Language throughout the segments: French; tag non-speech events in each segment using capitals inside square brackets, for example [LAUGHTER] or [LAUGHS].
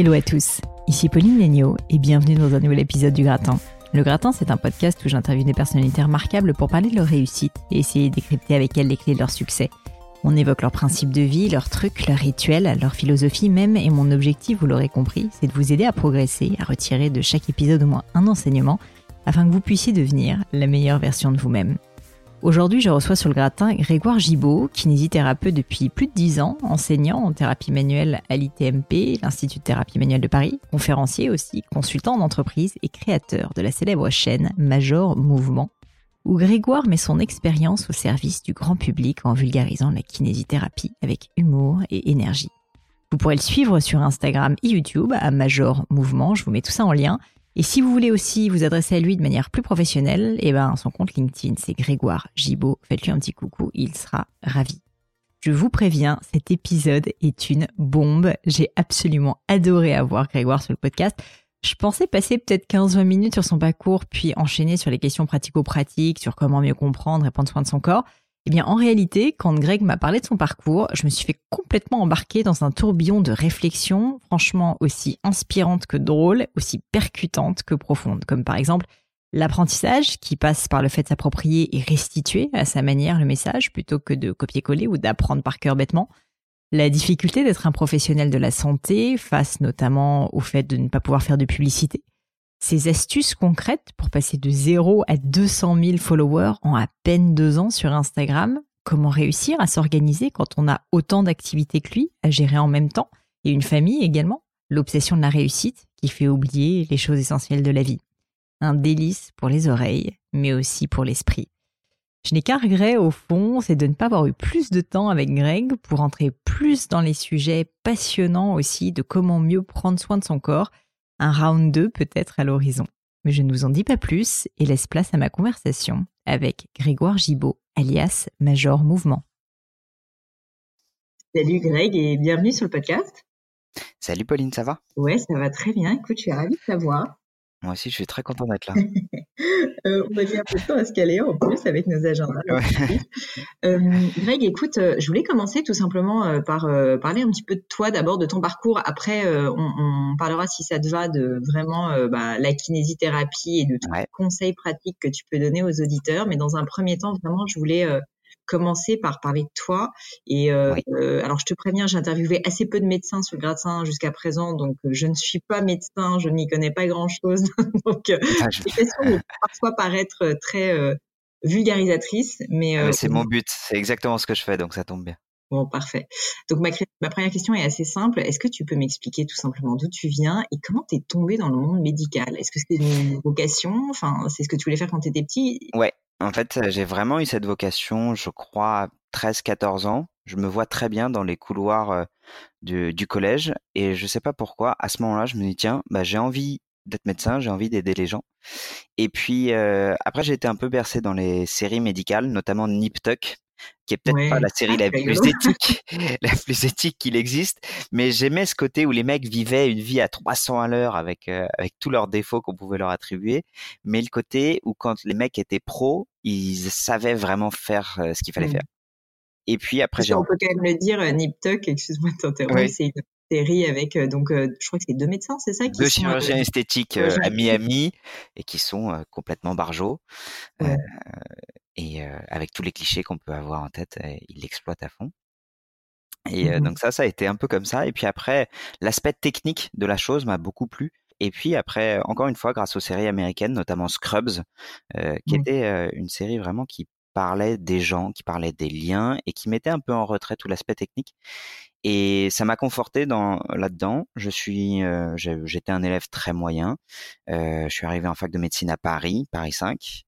Hello à tous, ici Pauline Legnaud et bienvenue dans un nouvel épisode du Gratin. Le Gratin, c'est un podcast où j'interviewe des personnalités remarquables pour parler de leur réussite et essayer de décrypter avec elles les clés de leur succès. On évoque leurs principes de vie, leurs trucs, leurs rituels, leur philosophie même, et mon objectif, vous l'aurez compris, c'est de vous aider à progresser, à retirer de chaque épisode au moins un enseignement, afin que vous puissiez devenir la meilleure version de vous-même. Aujourd'hui, je reçois sur le gratin Grégoire Gibaud, kinésithérapeute depuis plus de 10 ans, enseignant en thérapie manuelle à l'ITMP, l'Institut de thérapie manuelle de Paris, conférencier aussi, consultant d'entreprise et créateur de la célèbre chaîne Major Mouvement, où Grégoire met son expérience au service du grand public en vulgarisant la kinésithérapie avec humour et énergie. Vous pourrez le suivre sur Instagram et YouTube à Major Mouvement, je vous mets tout ça en lien. Et si vous voulez aussi vous adresser à lui de manière plus professionnelle, eh ben, son compte LinkedIn, c'est Grégoire Gibaud. Faites-lui un petit coucou, il sera ravi. Je vous préviens, cet épisode est une bombe. J'ai absolument adoré avoir Grégoire sur le podcast. Je pensais passer peut-être 15-20 minutes sur son parcours, puis enchaîner sur les questions pratico-pratiques, sur comment mieux comprendre et prendre soin de son corps. Eh bien, en réalité, quand Greg m'a parlé de son parcours, je me suis fait complètement embarquer dans un tourbillon de réflexions, franchement aussi inspirantes que drôles, aussi percutantes que profondes, comme par exemple l'apprentissage qui passe par le fait de s'approprier et restituer à sa manière le message plutôt que de copier-coller ou d'apprendre par cœur bêtement. La difficulté d'être un professionnel de la santé face notamment au fait de ne pas pouvoir faire de publicité ces astuces concrètes pour passer de 0 à 200 000 followers en à peine deux ans sur Instagram. Comment réussir à s'organiser quand on a autant d'activités que lui à gérer en même temps et une famille également? L'obsession de la réussite qui fait oublier les choses essentielles de la vie. Un délice pour les oreilles, mais aussi pour l'esprit. Je n'ai qu'un regret au fond, c'est de ne pas avoir eu plus de temps avec Greg pour entrer plus dans les sujets passionnants aussi de comment mieux prendre soin de son corps un round 2 peut-être à l'horizon. Mais je ne vous en dis pas plus et laisse place à ma conversation avec Grégoire Gibaud, alias Major Mouvement. Salut Greg et bienvenue sur le podcast. Salut Pauline, ça va? Ouais, ça va très bien. Écoute, je suis ravie de t'avoir. Moi aussi, je suis très content d'être là. [LAUGHS] Euh, on a mis un peu de temps à se caler en plus avec nos agendas. [LAUGHS] Euh, Greg, écoute, euh, je voulais commencer tout simplement par parler un petit peu de toi d'abord, de ton parcours. Après, on, parlera, si ça te va, de vraiment bah, la kinésithérapie et de tous les conseils pratiques que tu peux donner aux auditeurs. Mais dans un premier temps, vraiment, je voulais commencer par parler de toi. Et euh, euh, alors, je te préviens, j'ai interviewé assez peu de médecins sur le gratin jusqu'à présent, donc euh, je ne suis pas médecin, je n'y connais pas grand-chose. [LAUGHS] donc, ah, ces questions [LAUGHS] vont parfois paraître très vulgarisatrices, mais... Ah, c'est mon but, c'est exactement ce que je fais, donc ça tombe bien. Bon, parfait. Donc ma, ma, première question est assez simple. Est-ce que tu peux m'expliquer tout simplement d'où tu viens et comment tu es tombé dans le monde médical? Est-ce que c'est une vocation? Enfin, c'est ce que tu voulais faire quand tu étais petit? Ouais, en fait, j'ai vraiment eu cette vocation, je crois, à 13-14 ans. Je me vois très bien dans les couloirs du, collège et je sais pas pourquoi, à ce moment-là, je me dis, tiens, bah, j'ai envie d'être médecin, j'ai envie d'aider les gens. Et puis, après, j'ai été un peu bercé dans les séries médicales, notamment Nip Tuck, qui est peut-être pas la série la plus [LAUGHS] éthique, [LAUGHS] la plus éthique qu'il existe, mais j'aimais ce côté où les mecs vivaient une vie à 300 à l'heure avec euh, avec tous leurs défauts qu'on pouvait leur attribuer, mais le côté où quand les mecs étaient pros, ils savaient vraiment faire euh, ce qu'il fallait mmh. faire. Et puis après, j'ai on peut quand même le dire, euh, Nip Tuck, excuse-moi de t'interrompre, c'est une série avec donc je crois que c'est deux médecins, c'est ça qui Deux chirurgiens esthétiques à Miami et qui sont complètement barjots et avec tous les clichés qu'on peut avoir en tête, il l'exploite à fond. Et mmh donc ça, ça a été un peu comme ça. Et puis après, l'aspect technique de la chose m'a beaucoup plu. Et puis après, encore une fois, grâce aux séries américaines, notamment Scrubs, qui mmh. était une série vraiment qui parlait des gens, qui parlait des liens et qui mettait un peu en retrait tout l'aspect technique. Et ça m'a conforté dans là-dedans. Je suis, j'étais un élève très moyen. je suis arrivé en fac de médecine à Paris, Paris 5.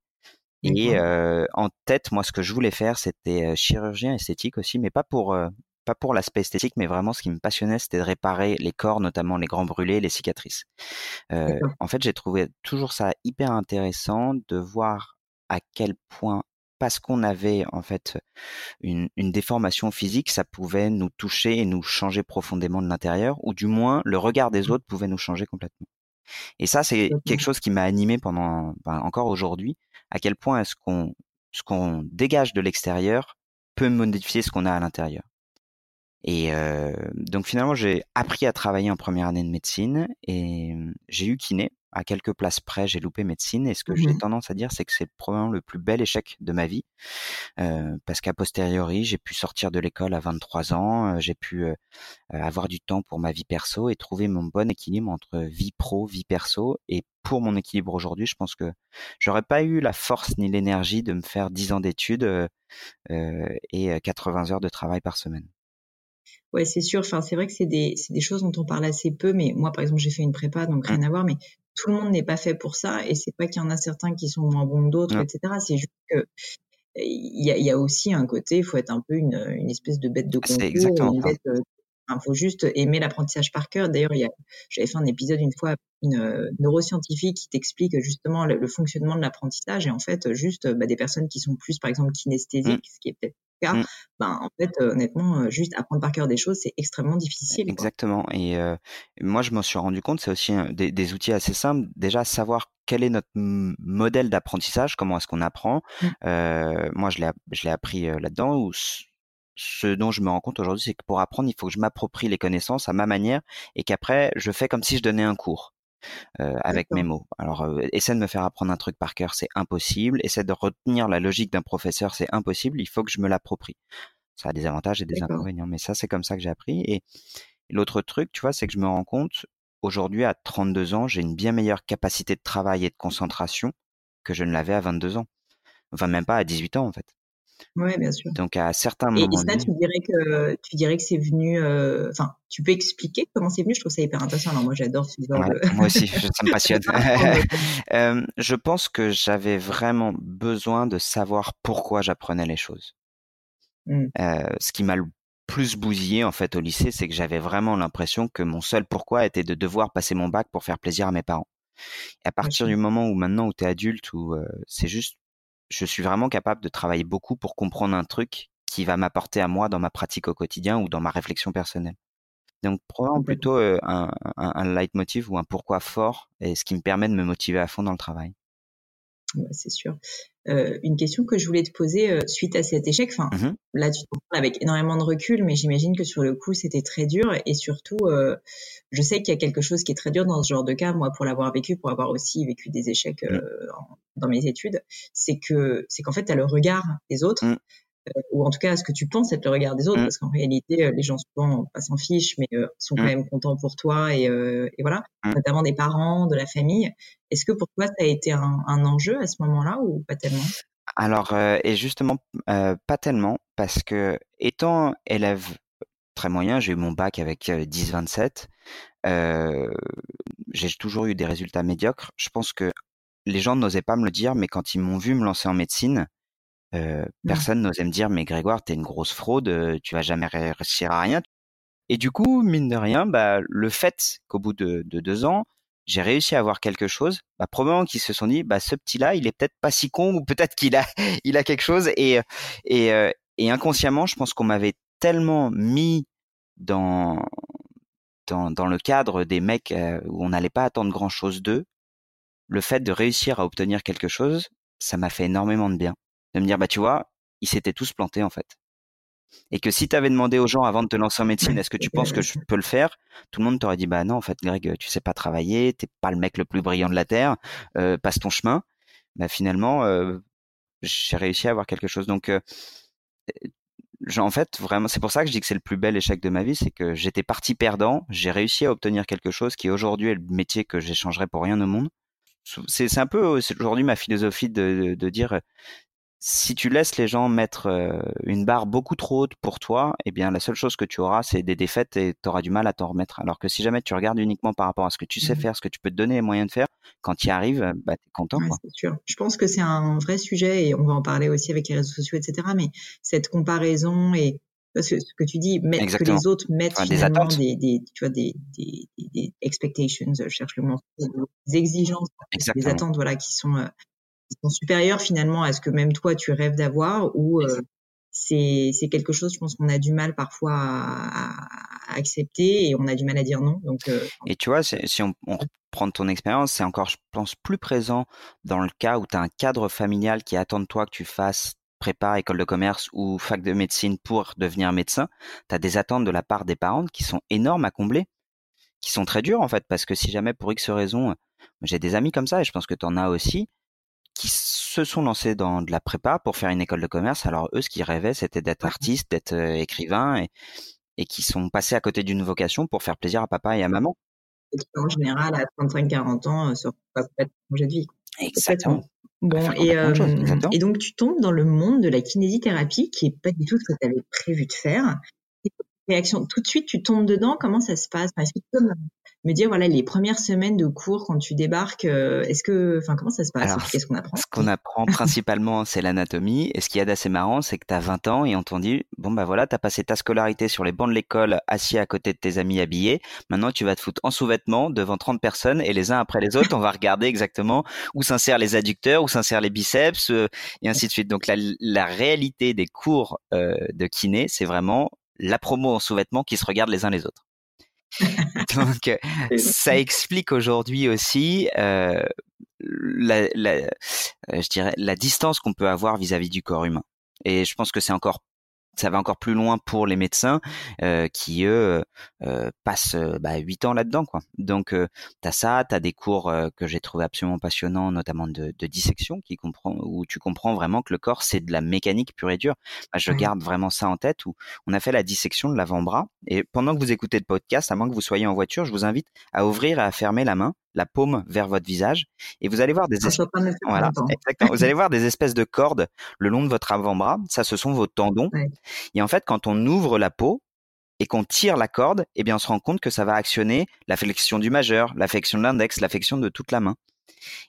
Et en tête, moi, ce que je voulais faire, c'était chirurgien esthétique aussi, mais pas pour pas pour l'aspect esthétique, mais vraiment ce qui me passionnait, c'était de réparer les corps, notamment les grands brûlés, les cicatrices. en fait, j'ai trouvé toujours ça hyper intéressant de voir à quel point parce qu'on avait en fait une, une, déformation physique, ça pouvait nous toucher et nous changer profondément de l'intérieur, ou du moins le regard des mmh. autres pouvait nous changer complètement. Et ça, c'est quelque chose qui m'a animé pendant, ben, encore aujourd'hui, à quel point est-ce qu'on, ce qu'on dégage de l'extérieur peut modifier ce qu'on a à l'intérieur. Et donc finalement, j'ai appris à travailler en première année de médecine et j'ai eu kiné à quelques places près, j'ai loupé médecine. Et ce que j'ai mmh tendance à dire, c'est que c'est probablement le plus bel échec de ma vie, euh, parce qu'à posteriori, j'ai pu sortir de l'école à 23 ans, j'ai pu avoir du temps pour ma vie perso et trouver mon bon équilibre entre vie pro, vie perso. Et pour mon équilibre aujourd'hui, je pense que j'aurais pas eu la force ni l'énergie de me faire 10 ans d'études et 80 heures de travail par semaine. Ouais, c'est sûr. Enfin, c'est vrai que c'est des, des choses dont on parle assez peu. Mais moi, par exemple, j'ai fait une prépa, donc rien mmh. à voir. Mais tout le monde n'est pas fait pour ça. Et c'est pas qu'il y en a certains qui sont moins bons que d'autres, etc. C'est juste que il y a, y a, aussi un côté, il faut être un peu une, une espèce de bête de concours, une bête, euh, il faut juste aimer l'apprentissage par cœur. D'ailleurs, j'avais fait un épisode une fois, une euh, neuroscientifique qui t'explique justement le, fonctionnement de l'apprentissage et en fait, juste bah, des personnes qui sont plus, par exemple, kinesthésiques, mmh. ce qui est peut-être Mmh. ben, en fait, honnêtement, juste apprendre par cœur des choses, c'est extrêmement difficile. Exactement. Et moi, je m'en suis rendu compte, c'est aussi des, outils assez simples. Déjà, savoir quel est notre modèle d'apprentissage, comment est-ce qu'on apprend. Mmh. moi, je l'ai appris là-dedans. Où ce dont je me rends compte aujourd'hui, c'est que pour apprendre, il faut que je m'approprie les connaissances à ma manière et qu'après, je fais comme si je donnais un cours. Euh, avec mes mots. Alors, euh, essaie de me faire apprendre un truc par cœur, c'est impossible. Essaie de retenir la logique d'un professeur, c'est impossible. Il faut que je me l'approprie. Ça a des avantages et des inconvénients, mais ça, c'est comme ça que j'ai appris. Et l'autre truc, tu vois, c'est que je me rends compte, aujourd'hui, à 32 ans, j'ai une bien meilleure capacité de travail et de concentration que je ne l'avais à 22 ans. Enfin, même pas à 18 ans, en fait. Oui, bien sûr. Donc à certains moments. Et, ça, tu dirais que tu dirais que c'est venu. Euh, enfin, tu peux expliquer comment c'est venu? Je trouve ça hyper intéressant. Alors moi, j'adore ce genre Moi aussi, ça me [LAUGHS] passionne. euh, [LAUGHS] je pense que j'avais vraiment besoin de savoir pourquoi j'apprenais les choses. Mmh. Euh, ce qui m'a le plus bousillé en fait au lycée, c'est que j'avais vraiment l'impression que mon seul pourquoi était de devoir passer mon bac pour faire plaisir à mes parents. Et à partir du moment où maintenant où tu es adulte, où euh, c'est juste je suis vraiment capable de travailler beaucoup pour comprendre un truc qui va m'apporter à moi dans ma pratique au quotidien ou dans ma réflexion personnelle. Donc probablement plutôt euh, un, un, un leitmotiv ou un pourquoi fort et ce qui me permet de me motiver à fond dans le travail. C'est sûr. Euh, une question que je voulais te poser euh, suite à cet échec. Enfin, mmh là, tu te parles avec énormément de recul, mais j'imagine que sur le coup, c'était très dur. Et surtout, euh, je sais qu'il y a quelque chose qui est très dur dans ce genre de cas. Moi, pour l'avoir vécu, pour avoir aussi vécu des échecs mmh. dans mes études, c'est que c'est qu'en fait, tu as le regard des autres. Mmh. Euh, ou en tout cas ce que tu penses être le regard des autres, mmh. parce qu'en réalité, euh, les gens souvent pas s'en fichent, mais euh, sont quand mmh. même contents pour toi et, et voilà, mmh. notamment des parents, de la famille. Est-ce que pour toi ça a été un, un enjeu à ce moment-là ou pas tellement? Alors, et justement, pas tellement, parce que étant élève très moyen, j'ai eu mon bac avec 10-27, j'ai toujours eu des résultats médiocres. Je pense que les gens n'osaient pas me le dire, mais quand ils m'ont vu me lancer en médecine, euh, mmh. personne n'osait me dire mais Grégoire t'es une grosse fraude, tu vas jamais réussir à rien. Et du coup mine de rien, bah le fait qu'au bout de, de, deux ans j'ai réussi à avoir quelque chose, bah probablement qu'ils se sont dit bah ce petit là il est peut-être pas si con ou peut-être qu'il a [LAUGHS] il a quelque chose et et, et inconsciemment je pense qu'on m'avait tellement mis dans dans, dans le cadre des mecs où on n'allait pas attendre grand chose d'eux, le fait de réussir à obtenir quelque chose, ça m'a fait énormément de bien de me dire bah tu vois, ils s'étaient tous plantés en fait. Et que si tu avais demandé aux gens avant de te lancer en médecine, est-ce que tu penses que je peux le faire Tout le monde t'aurait dit bah non en fait Greg, tu sais pas travailler, t'es pas le mec le plus brillant de la terre, euh, passe ton chemin. Bah finalement, euh, j'ai réussi à avoir quelque chose. Donc euh, en fait, vraiment, c'est pour ça que je dis que c'est le plus bel échec de ma vie, c'est que j'étais parti perdant, j'ai réussi à obtenir quelque chose qui aujourd'hui est le métier que j'échangerais pour rien au monde. C'est un peu aujourd'hui ma philosophie de, de dire si tu laisses les gens mettre euh, une barre beaucoup trop haute pour toi, eh bien la seule chose que tu auras, c'est des défaites et tu auras du mal à t'en remettre. Alors que si jamais tu regardes uniquement par rapport à ce que tu sais mmh faire, ce que tu peux te donner les moyens de faire, quand tu y arrives, bah, tu es content. c'est sûr. Je pense que c'est un vrai sujet et on va en parler aussi avec les réseaux sociaux, etc. Mais cette comparaison et parce que ce que tu dis, mettre, que les autres mettent finalement des, des, tu vois, des, des, des expectations, je cherche le mot, des exigences, des attentes, voilà, qui sont euh, sont supérieurs finalement à ce que même toi tu rêves d'avoir ou euh, c'est c'est quelque chose je pense qu'on a du mal parfois à, accepter et on a du mal à dire non. Donc euh, et tu vois si on, on reprend ton expérience c'est encore je pense plus présent dans le cas où tu as un cadre familial qui attend de toi que tu fasses prépa, école de commerce ou fac de médecine pour devenir médecin, tu as des attentes de la part des parents qui sont énormes à combler, qui sont très dures en fait, parce que si jamais pour X raison, j'ai des amis comme ça et je pense que tu en as aussi, qui se sont lancés dans de la prépa pour faire une école de commerce. Alors eux, ce qu'ils rêvaient, c'était d'être artiste, d'être euh, écrivain et, et qui sont passés à côté d'une vocation pour faire plaisir à papa et à maman. Et qui, en général, à 35-40 ans, se pas changer de vie. Exactement. Bon, et, euh, et, donc tu tombes dans le monde de la kinésithérapie qui est pas du tout ce que tu avais prévu de faire. Réaction, tout de suite tu tombes dedans, comment ça se passe? Est-ce que tu me dire voilà les premières semaines de cours quand tu débarques euh, est-ce que enfin comment ça se passe? Qu'est-ce qu'on apprend? ce qu'on apprend principalement c'est l'anatomie. Et ce qu'il y a d'assez marrant c'est que tu as 20 ans et on t'en dit bon bah voilà tu as passé ta scolarité sur les bancs de l'école assis à côté de tes amis habillés. Maintenant tu vas te foutre en sous-vêtements devant 30 personnes et les uns après les autres on va regarder exactement où s'insèrent les adducteurs où s'insèrent les biceps euh, et ainsi de suite donc la, la réalité des cours euh, de kiné c'est vraiment la promo en sous-vêtements qui se regardent les uns les autres [LAUGHS] Donc, euh, ça explique aujourd'hui aussi euh, la, la, euh, je dirais, la distance qu'on peut avoir vis-à-vis -vis du corps humain. Et je pense que c'est encore ça va encore plus loin pour les médecins euh, qui eux euh, passent bah, 8 ans là-dedans quoi. Donc euh, tu as ça, tu as des cours que j'ai trouvé absolument passionnants notamment de, de, dissection qui comprend où tu comprends vraiment que le corps c'est de la mécanique pure et dure. je garde vraiment ça en tête où on a fait la dissection de l'avant-bras et pendant que vous écoutez le podcast, à moins que vous soyez en voiture, je vous invite à ouvrir et à fermer la main la paume vers votre visage et vous allez voir des espèces voilà, vous allez voir des espèces de cordes le long de votre avant-bras. Ça ce sont vos tendons. Et en fait quand on ouvre la peau et qu'on tire la corde eh bien on se rend compte que ça va actionner la flexion du majeur la flexion de l'index la flexion de toute la main.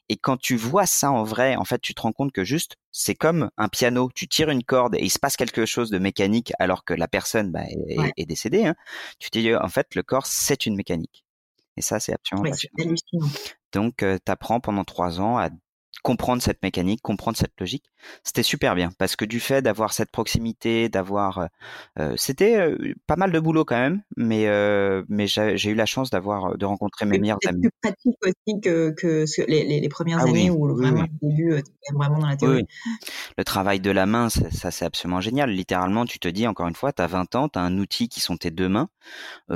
Et quand tu vois ça en vrai en fait tu te rends compte que juste c'est comme un piano. Tu tires une corde et il se passe quelque chose de mécanique alors que la personne bah, est, décédée hein. tu te dis en fait le corps c'est une mécanique et ça, c'est absolument passionnant. Donc, tu apprends pendant trois ans à comprendre cette mécanique, comprendre cette logique. C'était super bien parce que du fait d'avoir cette proximité, d'avoir, euh, c'était pas mal de boulot quand même, mais mais j'ai eu la chance d'avoir de rencontrer mes meilleurs amis. Plus pratique aussi que, que les, les, premières ah années où vraiment au début vraiment dans la théorie. Le travail de la main, ça, c'est absolument génial. Littéralement, tu te dis encore une fois, tu as 20 ans, tu as un outil qui sont tes deux mains,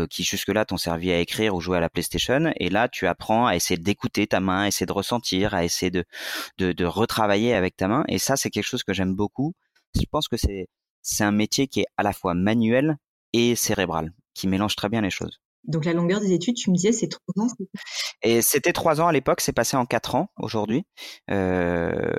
qui jusque-là t'ont servi à écrire ou jouer à la PlayStation, et là tu apprends à essayer d'écouter ta main, à essayer de ressentir, à essayer de de, de retravailler avec ta main. Et ça, c'est quelque chose que j'aime beaucoup. Je pense que c'est c'est un métier qui est à la fois manuel et cérébral, qui mélange très bien les choses. Donc la longueur des études, tu me disais, c'est trois ans. Et c'était trois ans à l'époque, c'est passé en quatre ans aujourd'hui. Euh,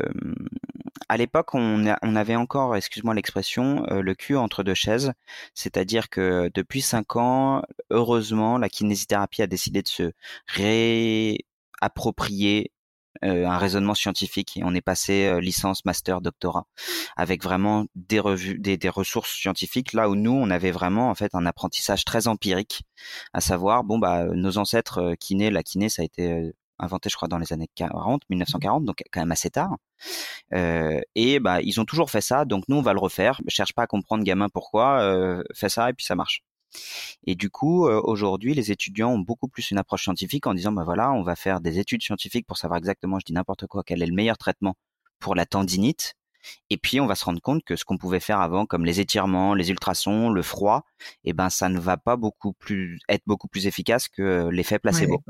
à l'époque, on, on, avait encore, excuse-moi l'expression, euh, le cul entre deux chaises. C'est-à-dire que depuis cinq ans, heureusement, la kinésithérapie a décidé de se réapproprier un raisonnement scientifique et on est passé euh, licence, master, doctorat avec vraiment des revues, des, des, ressources scientifiques là où nous on avait vraiment en fait un apprentissage très empirique, à savoir bon bah nos ancêtres euh, kinés, la kiné ça a été inventé je crois dans les années 40, 1940 donc quand même assez tard euh, et bah ils ont toujours fait ça donc nous on va le refaire. Cherche pas à comprendre gamin pourquoi, euh, fais ça et puis ça marche. Et du coup, euh, aujourd'hui, les étudiants ont beaucoup plus une approche scientifique en disant, bah voilà, on va faire des études scientifiques pour savoir exactement, je dis n'importe quoi, quel est le meilleur traitement pour la tendinite. Et puis, on va se rendre compte que ce qu'on pouvait faire avant, comme les étirements, les ultrasons, le froid, eh ben, ça ne va pas beaucoup plus être beaucoup plus efficace que l'effet placebo.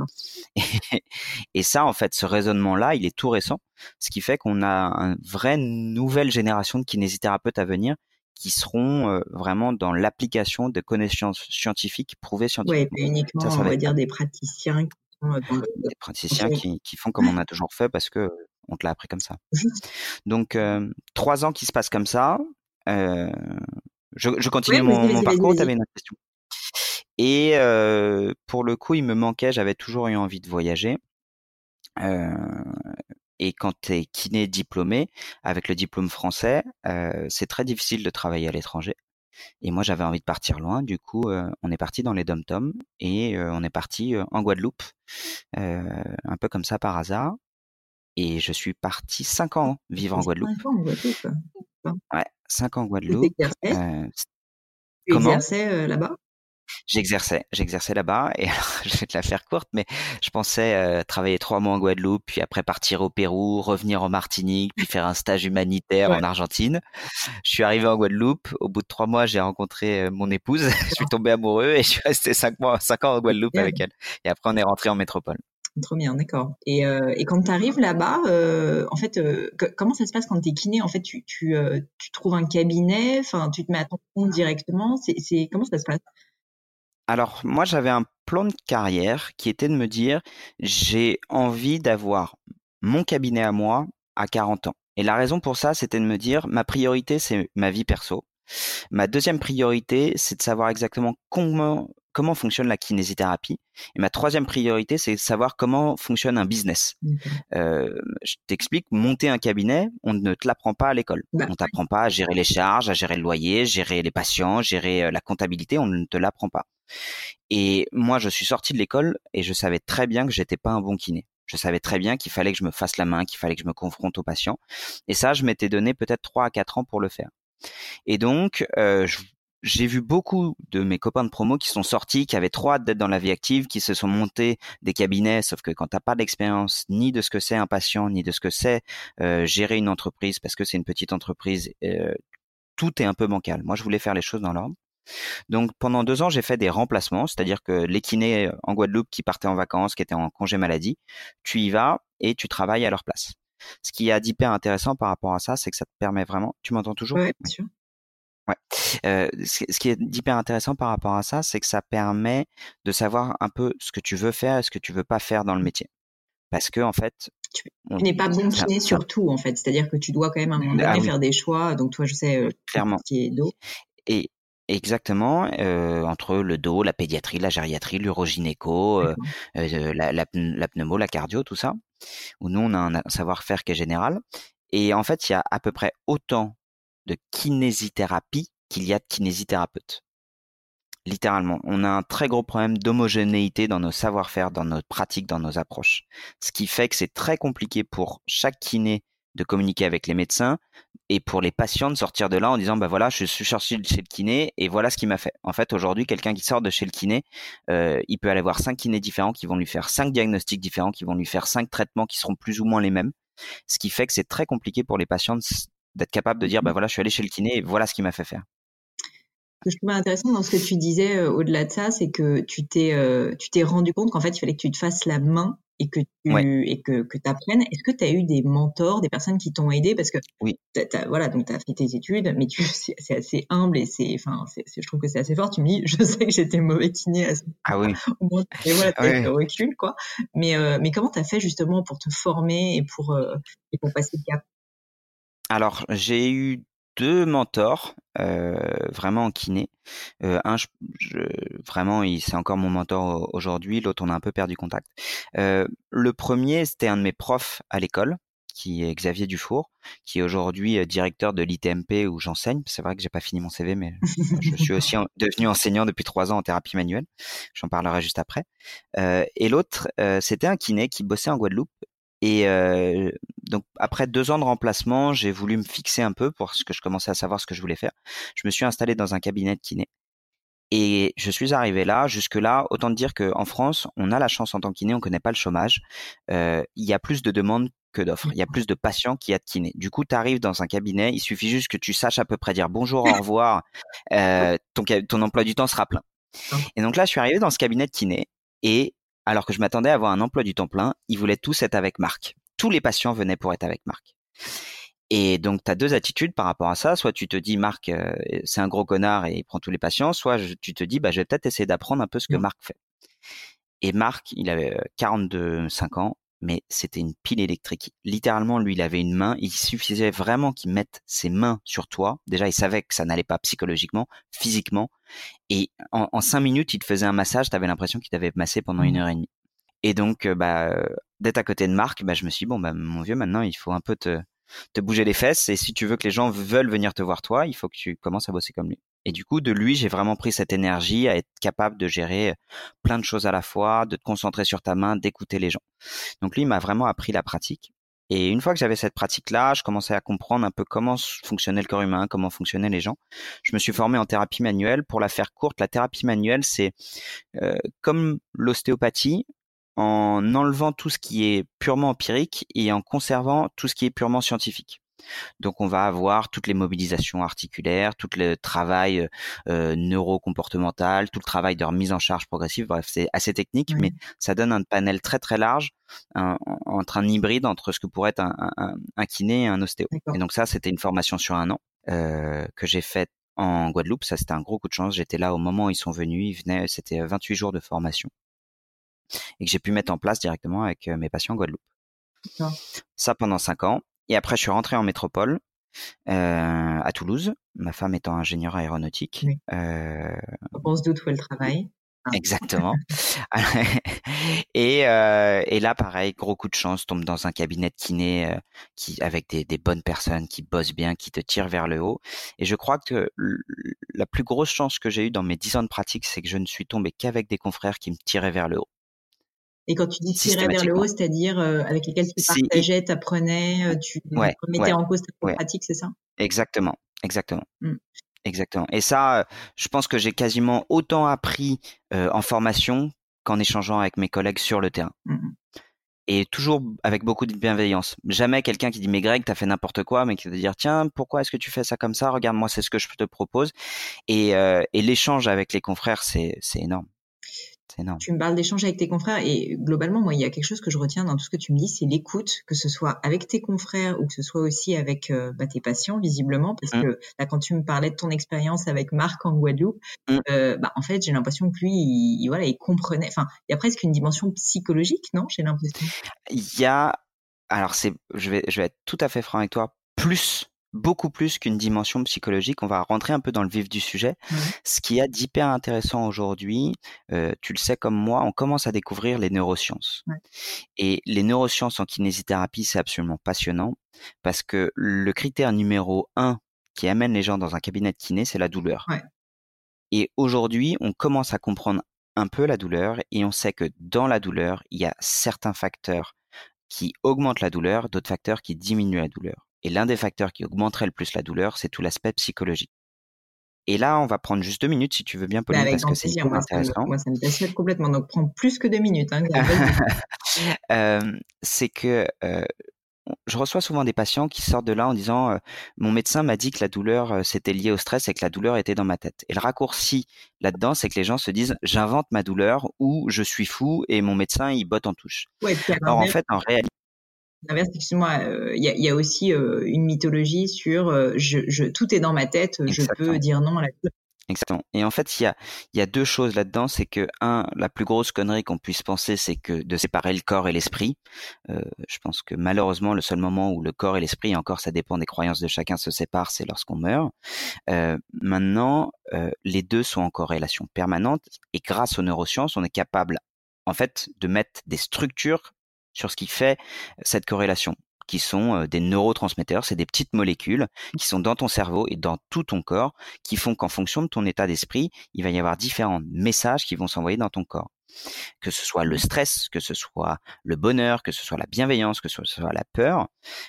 [LAUGHS] et, ça, en fait, ce raisonnement-là, il est tout récent, ce qui fait qu'on a une vraie nouvelle génération de kinésithérapeutes à venir qui seront euh, vraiment dans l'application de connaissances scientifiques prouvées scientifiquement. Oui, uniquement, on va dire des praticiens qui euh, dans le... Des praticiens qui, qui, font comme on a toujours fait parce que on te l'a appris comme ça. Donc, euh, trois ans qui se passent comme ça. Euh, je, je, continue mon, mon parcours, tu avais une question. Et euh, pour le coup, il me manquait, j'avais toujours eu envie de voyager. Et quand tu es kiné diplômé, avec le diplôme français, euh, c'est très difficile de travailler à l'étranger. Et moi, j'avais envie de partir loin. Du coup, euh, on est parti dans les dom-toms et euh, on est parti en Guadeloupe, un peu comme ça par hasard. Et je suis parti cinq ans vivre en Guadeloupe. Cinq ans en Guadeloupe. Ouais, cinq ans en Guadeloupe. Tu exerçais là-bas? J'exerçais, j'exerçais là-bas et [LAUGHS] je vais te la faire courte, mais je pensais euh, travailler trois mois en Guadeloupe, puis après partir au Pérou, revenir en Martinique, puis faire un stage humanitaire en Argentine. Je suis arrivé en Guadeloupe. Au bout de trois mois, j'ai rencontré euh, mon épouse. [LAUGHS] je suis tombé amoureux et je suis resté cinq mois, cinq ans en Guadeloupe avec elle. Et après, on est rentré en métropole. Trop bien, d'accord. Et, euh, et quand tu arrives là-bas, euh, en fait, euh, comment ça se passe quand tu es kiné? En fait, tu, tu, tu trouves un cabinet, enfin, tu te mets à ton compte directement? C'est comment ça se passe? Alors, moi, j'avais un plan de carrière qui était de me dire, j'ai envie d'avoir mon cabinet à moi à 40 ans. Et la raison pour ça, c'était de me dire, ma priorité, c'est ma vie perso. Ma deuxième priorité, c'est de savoir exactement comment comment fonctionne la kinésithérapie. Et ma troisième priorité, c'est de savoir comment fonctionne un business. Euh, je t'explique, monter un cabinet, on ne te l'apprend pas à l'école. On bah, on t'apprend pas à gérer les charges, à gérer le loyer, gérer les patients, gérer euh, la comptabilité, on ne te l'apprend pas. Et moi, je suis sorti de l'école et je savais très bien que j'étais pas un bon kiné. Je savais très bien qu'il fallait que je me fasse la main, qu'il fallait que je me confronte aux patients. Et ça, je m'étais donné peut-être trois à quatre ans pour le faire. Et donc, euh, j'ai vu beaucoup de mes copains de promo qui sont sortis, qui avaient trop hâte d'être dans la vie active, qui se sont montés des cabinets, sauf que quand t'as pas d'expérience ni de ce que c'est un patient, ni de ce que c'est euh, gérer une entreprise, parce que c'est une petite entreprise, euh, tout est un peu bancal. Moi, je voulais faire les choses dans l'ordre. Donc pendant deux ans, j'ai fait des remplacements, c'est-à-dire que les kinés en Guadeloupe qui partaient en vacances, qui étaient en congé maladie, tu y vas et tu travailles à leur place. Ce qui est d'hyper intéressant par rapport à ça, c'est que ça te permet vraiment. Tu m'entends toujours? Oui, bien sûr. Ouais. Euh, ce, qui est hyper intéressant par rapport à ça, c'est que ça permet de savoir un peu ce que tu veux faire et ce que tu veux pas faire dans le métier. Parce que en fait, tu n'es pas bon kiné sur tout en fait. C'est-à-dire que tu dois quand même à un moment ah donné faire des choix. Donc toi, je sais euh, clairement qui est dos. Et Exactement, euh, entre le dos, la pédiatrie, la gériatrie, l'urogynéco, euh, euh, la, la, la, pneumo, la cardio, tout ça, où nous on a un savoir-faire qui est général. Et en fait, il y a à peu près autant de kinésithérapie qu'il y a de kinésithérapeutes. Littéralement, on a un très gros problème d'homogénéité dans nos savoir-faire, dans nos pratiques, dans nos approches. Ce qui fait que c'est très compliqué pour chaque kiné de communiquer avec les médecins et pour les patients de sortir de là en disant bah voilà je suis sorti de chez le kiné et voilà ce qui m'a fait. En fait aujourd'hui quelqu'un qui sort de chez le kiné, euh, il peut aller voir cinq kinés différents qui vont lui faire cinq diagnostics différents, qui vont lui faire cinq traitements qui seront plus ou moins les mêmes. Ce qui fait que c'est très compliqué pour les patients d'être capable de dire, bah voilà, je suis allé chez le kiné et voilà ce qui m'a fait faire. Ce que je trouvais intéressant dans ce que tu disais euh, au-delà de ça, c'est que tu t'es euh, tu t'es rendu compte qu'en fait il fallait que tu te fasses la main et que tu et que que apprennes. Est-ce que tu as eu des mentors, des personnes qui t'ont aidé? Parce que oui. voilà, donc tu as fait tes études, mais tu [LAUGHS] c'est assez humble et c'est enfin je trouve que c'est assez fort. Tu me dis je sais que j'étais mauvais kiné à ce Ah oui. [LAUGHS] et voilà, tu as recul quoi. Mais euh, mais comment tu as fait justement pour te former et pour et pour passer le cap? Alors, j'ai eu deux mentors, euh, vraiment en kiné. Euh, un, je, vraiment, c'est encore mon mentor aujourd'hui. L'autre, on a un peu perdu contact. Euh, le premier, c'était un de mes profs à l'école, qui est Xavier Dufour, qui est aujourd'hui directeur de l'ITMP où j'enseigne. C'est vrai que j'ai pas fini mon CV, mais je suis aussi [LAUGHS] devenu enseignant depuis trois ans en thérapie manuelle. J'en parlerai juste après. et l'autre, c'était un kiné qui bossait en Guadeloupe et euh, donc après deux ans de remplacement, j'ai voulu me fixer un peu parce que je commençais à savoir ce que je voulais faire. Je me suis installé dans un cabinet de kiné. Et je suis arrivé là, jusque-là, autant dire qu'en France, on a la chance en tant que kiné, on connaît pas le chômage. Euh, il y a plus de demandes que d'offres. Il y a plus de patients qu'il y a de kiné. Du coup, tu arrives dans un cabinet, il suffit juste que tu saches à peu près dire bonjour, au revoir, euh, ton, ton emploi du temps sera plein. Et donc là, je suis arrivé dans ce cabinet de kiné et alors que je m'attendais à avoir un emploi du temps plein, ils voulaient tous être avec Marc. Tous les patients venaient pour être avec Marc. Et donc, tu as deux attitudes par rapport à ça. Soit tu te dis, Marc, euh, c'est un gros connard et il prend tous les patients. Soit tu te dis, bah, je vais peut-être essayer d'apprendre un peu ce que Marc fait. Et Marc, il avait 42, euh, 5 ans mais c'était une pile électrique. Littéralement, lui, il avait une main. Il suffisait vraiment qu'il mette ses mains sur toi. Déjà, il savait que ça n'allait pas psychologiquement, physiquement. Et en, cinq minutes, il te faisait un massage. Tu avais l'impression qu'il t'avait massé pendant une mmh. heure et demie. Et donc, euh, bah, d'être à côté de Marc, bah, je me suis dit, bon, bah, mon vieux, maintenant, il faut un peu te, te bouger les fesses. Et si tu veux que les gens veulent venir te voir toi, il faut que tu commences à bosser comme lui. Et du coup, de lui, j'ai vraiment pris cette énergie à être capable de gérer plein de choses à la fois, de te concentrer sur ta main, d'écouter les gens. Donc lui, il m'a vraiment appris la pratique. Et une fois que j'avais cette pratique-là, je commençais à comprendre un peu comment fonctionnait le corps humain, comment fonctionnaient les gens. Je me suis formé en thérapie manuelle. Pour la faire courte, la thérapie manuelle, c'est euh, comme l'ostéopathie, en enlevant tout ce qui est purement empirique et en conservant tout ce qui est purement scientifique. Donc on va avoir toutes les mobilisations articulaires, tout le travail euh, neurocomportemental, tout le travail de remise en charge progressive. Bref, c'est assez technique, mais ça donne un panel très très large entre un hybride entre ce que pourrait être un, kiné et un ostéo. Et donc ça, c'était une formation sur un an euh, que j'ai faite en Guadeloupe. Ça, c'était un gros coup de chance. J'étais là au moment où ils sont venus. Ils venaient, c'était 28 jours de formation et que j'ai pu mettre en place directement avec mes patients en Guadeloupe. Ça pendant cinq ans. Et après, je suis rentré en métropole, euh, à Toulouse, ma femme étant ingénieure aéronautique. Euh, On se doute où elle travaille. Ah. Exactement. [LAUGHS] [LAUGHS] et, euh, et là, pareil, gros coup de chance, tombe dans un cabinet de kiné euh, qui, avec des, des, bonnes personnes qui bossent bien, qui te tirent vers le haut. Et je crois que la plus grosse chance que j'ai eue dans mes dix ans de pratique, c'est que je ne suis tombé qu'avec des confrères qui me tiraient vers le haut. Et quand tu dis tirer vers le haut, c'est-à-dire euh, avec lesquels tu partageais, tu apprenais, euh, tu mettais en cause ta pratique, c'est ça? Exactement, exactement. Mmh. Exactement. Et ça, euh, je pense que j'ai quasiment autant appris en formation qu'en échangeant avec mes collègues sur le terrain. Mmh et toujours avec beaucoup de bienveillance. Jamais quelqu'un qui dit mais Greg, t'as fait n'importe quoi, mais qui va dire tiens, pourquoi est-ce que tu fais ça comme ça? Regarde, moi c'est ce que je te propose. Et, et l'échange avec les confrères, c'est énorme. Tu me parles d'échanges avec tes confrères et globalement, moi, il y a quelque chose que je retiens dans tout ce que tu me dis, c'est l'écoute, que ce soit avec tes confrères ou que ce soit aussi avec euh, bah, tes patients, visiblement, parce mmh. que là, quand tu me parlais de ton expérience avec Marc en Guadeloupe, mmh. euh, bah, en fait, j'ai l'impression que lui, il, voilà, il comprenait. Enfin, il y a presque une dimension psychologique, non J'ai l'impression? Il y a, alors c'est, je vais, je vais être tout à fait franc avec toi, plus beaucoup plus qu'une dimension psychologique. On va rentrer un peu dans le vif du sujet. Ce qui est d'hyper intéressant aujourd'hui, euh, tu le sais comme moi, on commence à découvrir les neurosciences. Et les neurosciences en kinésithérapie, c'est absolument passionnant parce que le critère numéro un qui amène les gens dans un cabinet de kiné, c'est la douleur. Et aujourd'hui, on commence à comprendre un peu la douleur et on sait que dans la douleur, il y a certains facteurs qui augmentent la douleur, d'autres facteurs qui diminuent la douleur. Et l'un des facteurs qui augmenterait le plus la douleur, c'est tout l'aspect psychologique. Et là, on va prendre juste deux minutes, si tu veux bien, Pauline, bah, parce que c'est hyper intéressant. moi, ça me passionne complètement. Donc, prends plus que deux minutes. Hein, euh, [LAUGHS] c'est que euh, je reçois souvent des patients qui sortent de là en disant euh, mon médecin m'a dit que la douleur c'était lié au stress et que la douleur était dans ma tête. Et le raccourci là-dedans, c'est que les gens se disent j'invente ma douleur ou je suis fou et mon médecin il botte en touche. Ouais, Alors en fait, en réalité, L'inverse, excuse-moi, euh, il y, a, aussi euh, une mythologie sur euh, je, tout est dans ma tête, je peux dire non à la Exactement. Et en fait, il y a, il y a deux choses là-dedans. C'est que, un, la plus grosse connerie qu'on puisse penser, c'est que de séparer le corps et l'esprit. je pense que malheureusement, le seul moment où le corps et l'esprit, encore ça dépend des croyances de chacun, se séparent, c'est lorsqu'on meurt. maintenant, les deux sont en corrélation permanente. Et grâce aux neurosciences, on est capable, en fait, de mettre des structures sur ce qui fait cette corrélation qui sont des neurotransmetteurs, c'est des petites molécules qui sont dans ton cerveau et dans tout ton corps, qui font qu'en fonction de ton état d'esprit, il va y avoir différents messages qui vont s'envoyer dans ton corps. Que ce soit le stress, que ce soit le bonheur, que ce soit la bienveillance, que ce soit la peur,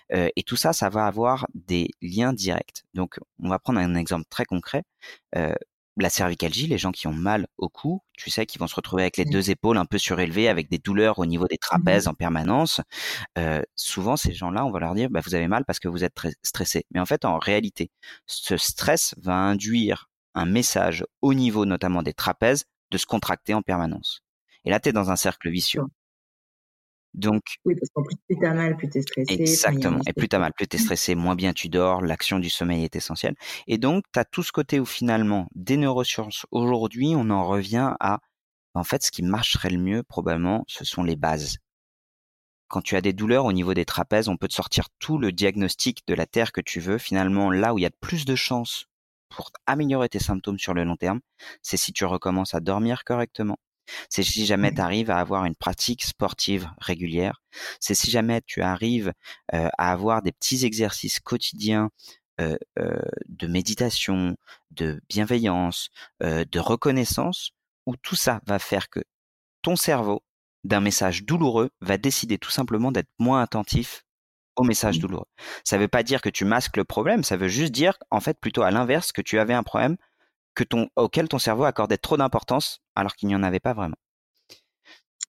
et tout ça, ça va avoir des liens directs. Donc, on va prendre un exemple très concret la cervicalgie, les gens qui ont mal au cou, tu sais, qui vont se retrouver avec les deux épaules un peu surélevées, avec des douleurs au niveau des mmh trapèzes en permanence. Euh, souvent, ces gens-là, on va leur dire, bah, vous avez mal parce que vous êtes très stressé. Mais en fait, en réalité, ce stress va induire un message au niveau notamment des trapèzes de se contracter en permanence. Et là, tu es dans un cercle vicieux. Donc, oui, parce qu'en plus, plus t'as mal, plus t'es stressé. Exactement. Et plus t'as mal, plus t'es stressé, moins bien tu dors, l'action du sommeil est essentielle. Et donc, t'as tout ce côté où finalement, des neurosciences, aujourd'hui, on en revient à, en fait, ce qui marcherait le mieux, probablement, ce sont les bases. Quand tu as des douleurs au niveau des trapèzes, on peut te sortir tout le diagnostic de la terre que tu veux. Finalement, là où il y a plus de chances pour améliorer tes symptômes sur le long terme, c'est si tu recommences à dormir correctement, c'est si jamais tu arrives à avoir une pratique sportive régulière. C'est si jamais tu arrives à avoir des petits exercices quotidiens de méditation, de bienveillance, de reconnaissance, où tout ça va faire que ton cerveau, d'un message douloureux, va décider tout simplement d'être moins attentif au message mmh. douloureux. Ça ne veut pas dire que tu masques le problème, ça veut juste dire, en fait, plutôt à l'inverse, que tu avais un problème que ton, auquel ton cerveau accordait trop d'importance alors qu'il n'y en avait pas vraiment.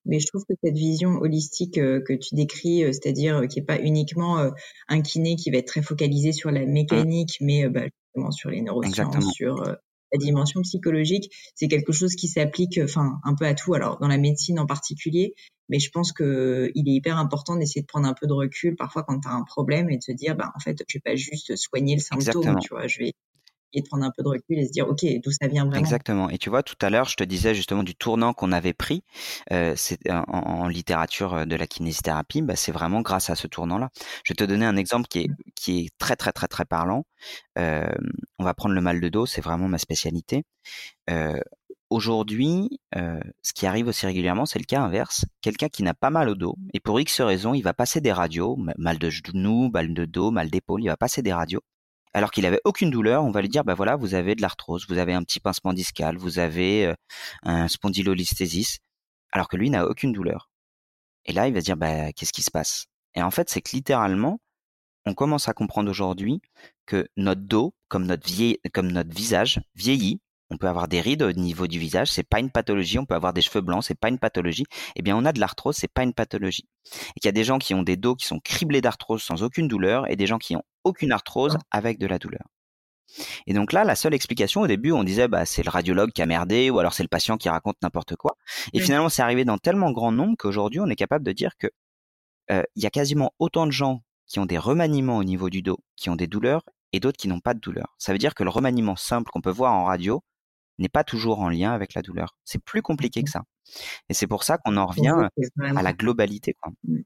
Mais je trouve que cette vision holistique euh, que tu décris, euh, c'est-à-dire qui n'est pas uniquement un kiné qui va être très focalisé sur la mmh. mécanique, mais bah, justement sur les neurosciences, sur la dimension psychologique, c'est quelque chose qui s'applique, enfin, un peu à tout. Alors, dans la médecine en particulier, mais je pense que il est hyper important d'essayer de prendre un peu de recul parfois quand tu as un problème et de se dire, bah, en fait, je vais pas juste soigner le symptôme, tu vois, je vais et de prendre un peu de recul et se dire ok d'où ça vient vraiment? Exactement. Et tu vois tout à l'heure je te disais justement du tournant qu'on avait pris euh, c'est en, littérature euh, de la kinésithérapie, bah, c'est vraiment grâce à ce tournant-là. Je vais te donner un exemple qui est mmh. qui est très très très très parlant. Euh, on va prendre le mal de dos, c'est vraiment ma spécialité. Euh, Aujourd'hui, ce qui arrive aussi régulièrement, c'est le cas inverse. Quelqu'un qui n'a pas mal au dos, et pour X raisons, il va passer des radios, mal de genou, mal de dos, mal d'épaule, il va passer des radios alors qu'il avait aucune douleur, on va lui dire bah voilà, vous avez de l'arthrose, vous avez un petit pincement discal, vous avez euh, un spondylolisthésis, alors que lui n'a aucune douleur. Et là, il va se dire bah qu'est-ce qui se passe? Et en fait, c'est que littéralement, on commence à comprendre aujourd'hui que notre dos, comme notre comme notre visage, vieillit. On peut avoir des rides au niveau du visage, c'est pas une pathologie. On peut avoir des cheveux blancs, c'est pas une pathologie. Eh bien, on a de l'arthrose, c'est pas une pathologie. Et qu'il y a des gens qui ont des dos qui sont criblés d'arthrose sans aucune douleur, et des gens qui ont aucune arthrose ah. avec de la douleur. Et donc là, la seule explication au début, on disait bah c'est le radiologue qui a merdé ou alors c'est le patient qui raconte n'importe quoi. Et finalement, c'est arrivé dans tellement grand nombre qu'aujourd'hui, on est capable de dire que euh, il y a quasiment autant de gens qui ont des remaniements au niveau du dos, qui ont des douleurs, et d'autres qui n'ont pas de douleur. Ça veut dire que le remaniement simple qu'on peut voir en radio n'est pas toujours en lien avec la douleur. C'est plus compliqué que ça. Et c'est pour ça qu'on en revient à la globalité. Mmh.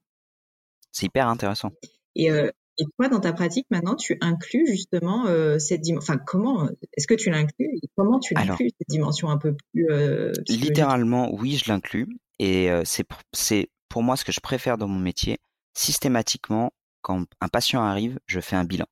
C'est hyper intéressant. Et euh, et toi, dans ta pratique, maintenant, tu inclus justement euh, cette dimension. Enfin, comment est-ce que tu l'inclus comment tu l'inclus cette dimension un peu plus euh, littéralement, oui, je l'inclus. Et c'est pour moi ce que je préfère dans mon métier. Systématiquement, quand un patient arrive, je fais un bilan,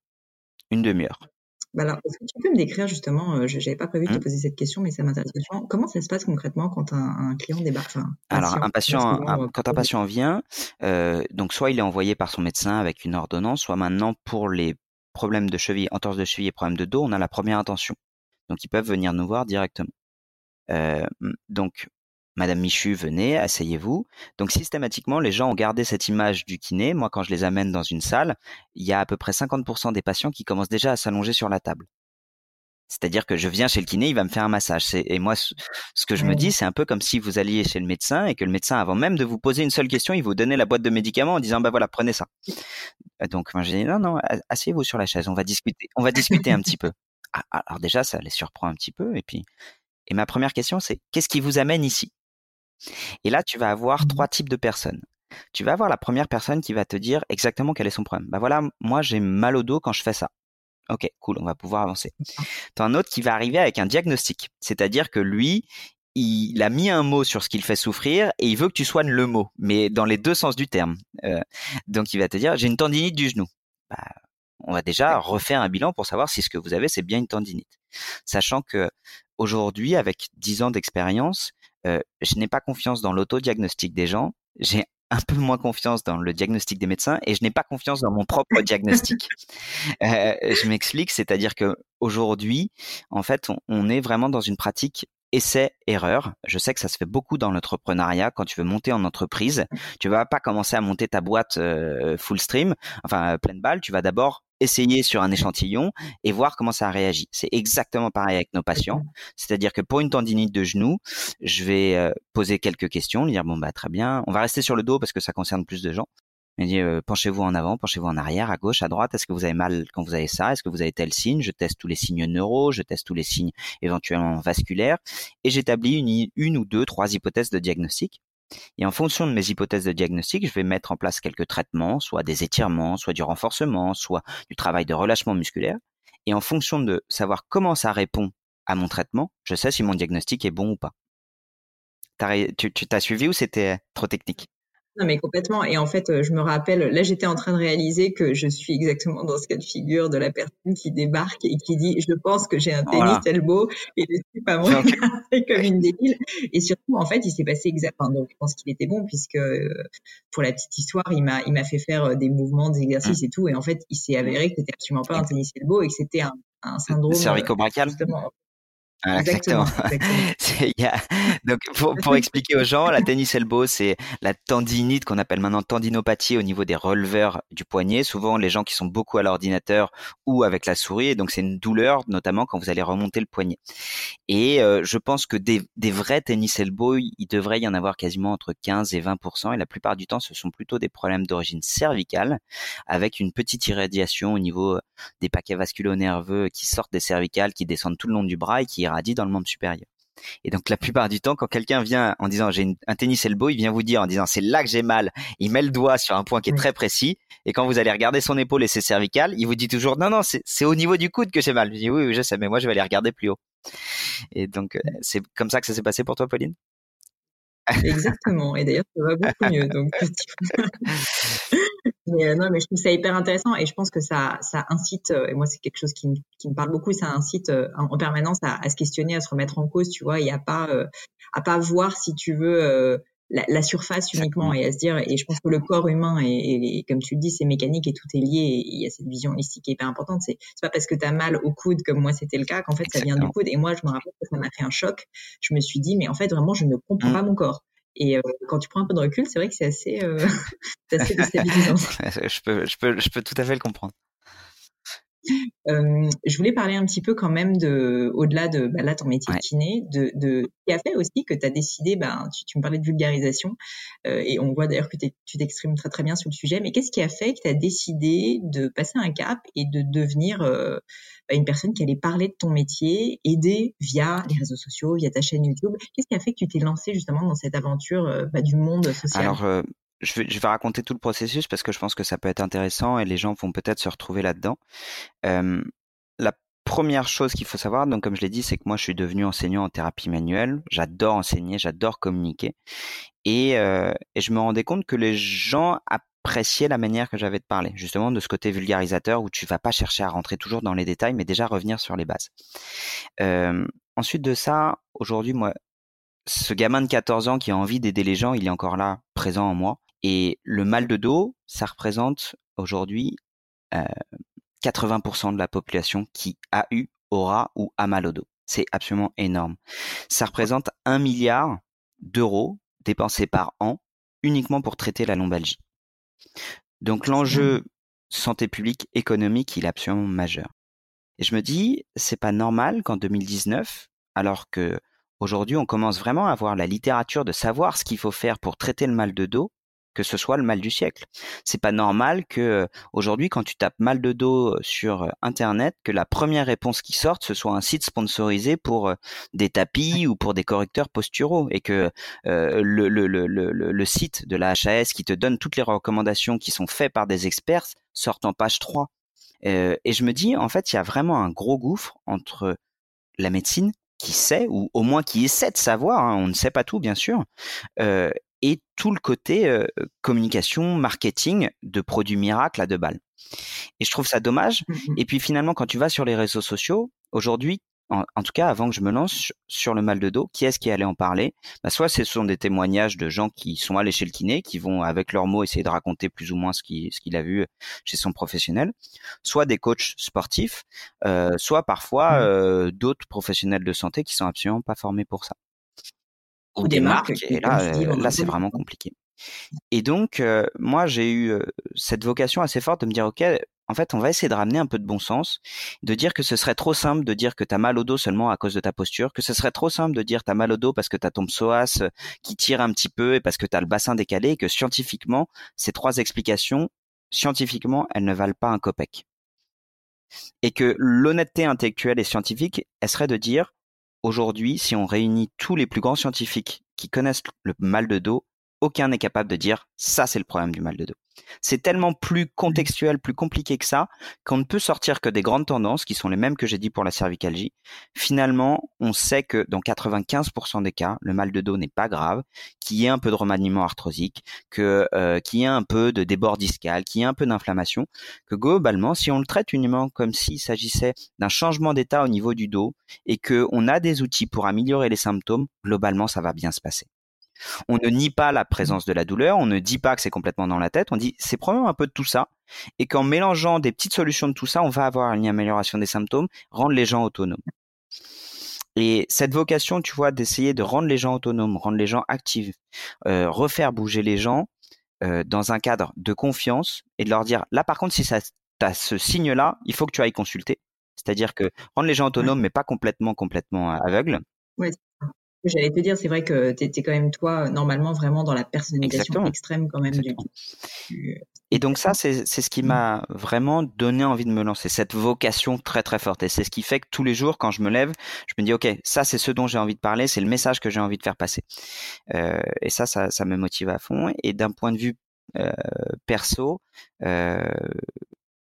une demi-heure. Bah alors, est-ce que tu peux me décrire justement, euh, je n'avais pas prévu de te mmh. poser cette question, mais ça m'intéresse Comment ça se passe concrètement quand un, client débarque Alors, un patient, euh, quand un patient vient, euh, donc soit il est envoyé par son médecin avec une ordonnance, soit maintenant pour les problèmes de cheville, entorse de cheville et problèmes de dos, on a la première intention. Donc, ils peuvent venir nous voir directement. donc, Madame Michu, venez, asseyez-vous. Donc systématiquement, les gens ont gardé cette image du kiné. Moi, quand je les amène dans une salle, il y a à peu près 50% des patients qui commencent déjà à s'allonger sur la table. C'est-à-dire que je viens chez le kiné, il va me faire un massage. Et moi, ce que je me dis, c'est un peu comme si vous alliez chez le médecin et que le médecin, avant même de vous poser une seule question, il vous donnait la boîte de médicaments en disant, bah voilà, prenez ça. Donc, moi, j'ai dit, non, non, asseyez-vous sur la chaise, on va discuter, on va discuter un petit peu. Ah, alors déjà, ça les surprend un petit peu. Et puis, et ma première question, c'est, qu'est-ce qui vous amène ici? Et là, tu vas avoir mmh trois types de personnes. Tu vas avoir la première personne qui va te dire exactement quel est son problème. Bah voilà, moi j'ai mal au dos quand je fais ça. Ok, cool, on va pouvoir avancer. T'as un autre qui va arriver avec un diagnostic, c'est-à-dire que lui, il a mis un mot sur ce qu'il fait souffrir et il veut que tu soignes le mot, mais dans les deux sens du terme. Euh, donc il va te dire j'ai une tendinite du genou. Bah, on va déjà refaire un bilan pour savoir si ce que vous avez c'est bien une tendinite, sachant que aujourd'hui avec 10 ans d'expérience, euh, je n'ai pas confiance dans l'autodiagnostic des gens. J'ai [LAUGHS] un peu moins confiance dans le diagnostic des médecins et je n'ai pas confiance dans mon propre [LAUGHS] diagnostic. Euh, je m'explique, c'est-à-dire que aujourd'hui, en fait, on, est vraiment dans une pratique essai-erreur. Je sais que ça se fait beaucoup dans l'entrepreneuriat. Quand tu veux monter en entreprise, tu vas pas commencer à monter ta boîte euh, full stream, enfin pleine balle. Tu vas d'abord essayer sur un échantillon et voir comment ça réagit. C'est exactement pareil avec nos patients. C'est-à-dire que pour une tendinite de genou, je vais euh, poser quelques questions, lui dire bon bah très bien, on va rester sur le dos parce que ça concerne plus de gens. Il dit euh, penchez-vous en avant, penchez-vous en arrière, à gauche, à droite. Est-ce que vous avez mal quand vous avez ça? Est-ce que vous avez tel signe? Je teste tous les signes neuro, je teste tous les signes éventuellement vasculaires et j'établis une, une ou deux, trois hypothèses de diagnostic. Et en fonction de mes hypothèses de diagnostic, je vais mettre en place quelques traitements, soit des étirements, soit du renforcement, soit du travail de relâchement musculaire. Et en fonction de savoir comment ça répond à mon traitement, je sais si mon diagnostic est bon ou pas. tu t'as suivi ou c'était trop technique? Non, mais complètement. Et en fait, euh, je me rappelle, là, j'étais en train de réaliser que je suis exactement dans ce cas de figure de la personne qui débarque et qui dit, je pense que j'ai un tennis elbow et je suis pas moi comme une débile. Et surtout, en fait, il s'est passé exactement. Donc, je pense qu'il était bon puisque, euh, pour la petite histoire, il m'a, il m'a fait faire euh, des mouvements, des exercices mmh. et tout. Et en fait, il s'est avéré que c'était absolument pas un tennis elbow et que c'était un, un syndrome. Cervico-brachial. Justement, exactement. [LAUGHS] donc pour, pour, expliquer aux gens, la tennis elbow, c'est la tendinite qu'on appelle maintenant tendinopathie au niveau des releveurs du poignet. Souvent, les gens qui sont beaucoup à l'ordinateur ou avec la souris, et donc c'est une douleur, notamment quand vous allez remonter le poignet. Et euh, je pense que des, des vrais tennis elbow, il devrait y en avoir quasiment entre 15 et 20% et la plupart du temps, ce sont plutôt des problèmes d'origine cervicale, avec une petite irradiation au niveau des paquets vasculo-nerveux qui sortent des cervicales, qui descendent tout le long du bras et qui dit dans le membre supérieur. Et donc la plupart du temps, quand quelqu'un vient en disant j'ai un tennis elbow, il vient vous dire en disant c'est là que j'ai mal. Il met le doigt sur un point qui est très précis. Et quand vous allez regarder son épaule et ses cervicales, il vous dit toujours non non c'est au niveau du coude que j'ai mal. Je dis oui, oui je sais, mais moi je vais aller regarder plus haut. Et donc euh, c'est comme ça que ça s'est passé pour toi, Pauline? Exactement. Et d'ailleurs, ça va beaucoup mieux. Donc, [LAUGHS] mais euh, non, mais je trouve ça hyper intéressant et je pense que ça, ça incite, euh, et moi c'est quelque chose qui, qui, me parle beaucoup, ça incite euh, en, permanence à, à, se questionner, à se remettre en cause, tu vois, et à pas, à pas voir si tu veux la, la, surface uniquement et à se dire, et je pense que le corps humain et, comme tu le dis, c'est mécanique et tout est lié, et il y a cette vision holistique qui est hyper importante. C'est pas parce que tu as mal au coude comme moi c'était le cas qu'en fait ça vient du coude. Et moi je me rappelle que ça m'a fait un choc. Je me suis dit, mais en fait vraiment je ne comprends mmh. pas mon corps. Et euh, quand tu prends un peu de recul, c'est vrai que c'est assez, euh, [LAUGHS] assez déstabilisant. [LAUGHS] je, peux, je, peux, je peux tout à fait le comprendre. Je voulais parler un petit peu quand même de, au-delà de bah là ton métier de kiné, de, de qui a fait aussi que tu as décidé, ben tu, tu, me parlais de vulgarisation euh, et on voit d'ailleurs que tu t'exprimes très très bien sur le sujet. Mais qu'est-ce qui a fait que tu as décidé de passer un cap et de devenir euh, bah, une personne qui allait parler de ton métier, aider via les réseaux sociaux, via ta chaîne YouTube? Qu'est-ce qui a fait que tu t'es lancé justement dans cette aventure euh, bah, du monde social? Alors je vais, je vais raconter tout le processus parce que je pense que ça peut être intéressant et les gens vont peut-être se retrouver là-dedans. Euh, la première chose qu'il faut savoir, donc comme je l'ai dit, c'est que moi je suis devenu enseignant en thérapie manuelle. J'adore enseigner, j'adore communiquer et, euh, et je me rendais compte que les gens appréciaient la manière que j'avais de parler, justement de ce côté vulgarisateur où tu vas pas chercher à rentrer toujours dans les détails, mais déjà revenir sur les bases. Euh, ensuite de ça, aujourd'hui, moi, ce gamin de 14 ans qui a envie d'aider les gens, il est encore là, présent en moi. Et le mal de dos, ça représente aujourd'hui euh, 80% de la population qui a eu, aura ou a mal au dos. C'est absolument énorme. Ça représente un milliard d'euros dépensés par an uniquement pour traiter la lombalgie. Donc l'enjeu santé publique économique, il est absolument majeur. Et je me dis, c'est pas normal qu'en 2019, alors que aujourd'hui on commence vraiment à avoir la littérature de savoir ce qu'il faut faire pour traiter le mal de dos, que ce soit le mal du siècle. C'est pas normal que euh, aujourd'hui, quand tu tapes mal de dos euh, sur euh, Internet, que la première réponse qui sorte ce soit un site sponsorisé pour des tapis ou pour des correcteurs posturaux, et que le, le, le, le, site de la HAS qui te donne toutes les recommandations qui sont faites par des experts sortent en page 3. et je me dis, en fait, il y a vraiment un gros gouffre entre la médecine qui sait, ou au moins qui essaie de savoir, hein, on ne sait pas tout bien sûr, euh, et tout le côté euh, communication, marketing de produits miracles à deux balles. Et je trouve ça dommage. Mmh et puis finalement, quand tu vas sur les réseaux sociaux, aujourd'hui, en, tout cas, avant que je me lance sur le mal de dos, qui est-ce qui allait en parler? Bah, Soit ce sont des témoignages de gens qui sont allés chez le kiné, qui vont avec leurs mots essayer de raconter plus ou moins ce qu'il ce qu'il a vu chez son professionnel, soit des coachs sportifs, euh, soit parfois mmh. euh, d'autres professionnels de santé qui sont absolument pas formés pour ça. Ou, des, marques, et là, euh, là c'est vraiment compliqué. Et donc, euh, moi, j'ai eu euh, cette vocation assez forte de me dire, OK, en fait, on va essayer de ramener un peu de bon sens, de dire que ce serait trop simple de dire que tu as mal au dos seulement à cause de ta posture, que ce serait trop simple de dire tu as mal au dos parce que tu as ton psoas euh, qui tire un petit peu et parce que tu as le bassin décalé et que scientifiquement, ces trois explications, scientifiquement, elles ne valent pas un copec. Et que l'honnêteté intellectuelle et scientifique, elle serait de dire, aujourd'hui, si on réunit tous les plus grands scientifiques qui connaissent le mal de dos, aucun n'est capable de dire ça c'est le problème du mal de dos. C'est tellement plus contextuel, plus compliqué que ça, qu'on ne peut sortir que des grandes tendances qui sont les mêmes que j'ai dit pour la cervicalgie. Finalement, on sait que dans 95% des cas, le mal de dos n'est pas grave, qu'il y ait un peu de remaniement arthrosique, que euh, qu'il y ait un peu de débord discal, qu'il y ait un peu d'inflammation, que globalement, si on le traite uniquement comme s'il s'agissait d'un changement d'état au niveau du dos et que on a des outils pour améliorer les symptômes, globalement, ça va bien se passer. On ne nie pas la présence de la douleur, on ne dit pas que c'est complètement dans la tête, on dit c'est probablement un peu de tout ça, et qu'en mélangeant des petites solutions de tout ça, on va avoir une amélioration des symptômes, rendre les gens autonomes. Et cette vocation, tu vois, d'essayer de rendre les gens autonomes, rendre les gens actifs, euh, refaire bouger les gens euh, dans un cadre de confiance et de leur dire, là par contre, si ça as ce signe-là, il faut que tu ailles consulter. C'est-à-dire que rendre les gens autonomes, mais pas complètement, complètement aveugles. J'allais te dire, c'est vrai que tu étais quand même, toi, normalement, vraiment dans la personnalisation extrême quand même du, Et donc ça, c'est ce qui m'a vraiment donné envie de me lancer, cette vocation très très forte. Et c'est ce qui fait que tous les jours, quand je me lève, je me dis, OK, ça c'est ce dont j'ai envie de parler, c'est le message que j'ai envie de faire passer. Euh, et ça, ça, ça, me motive à fond. Et d'un point de vue euh, perso, euh,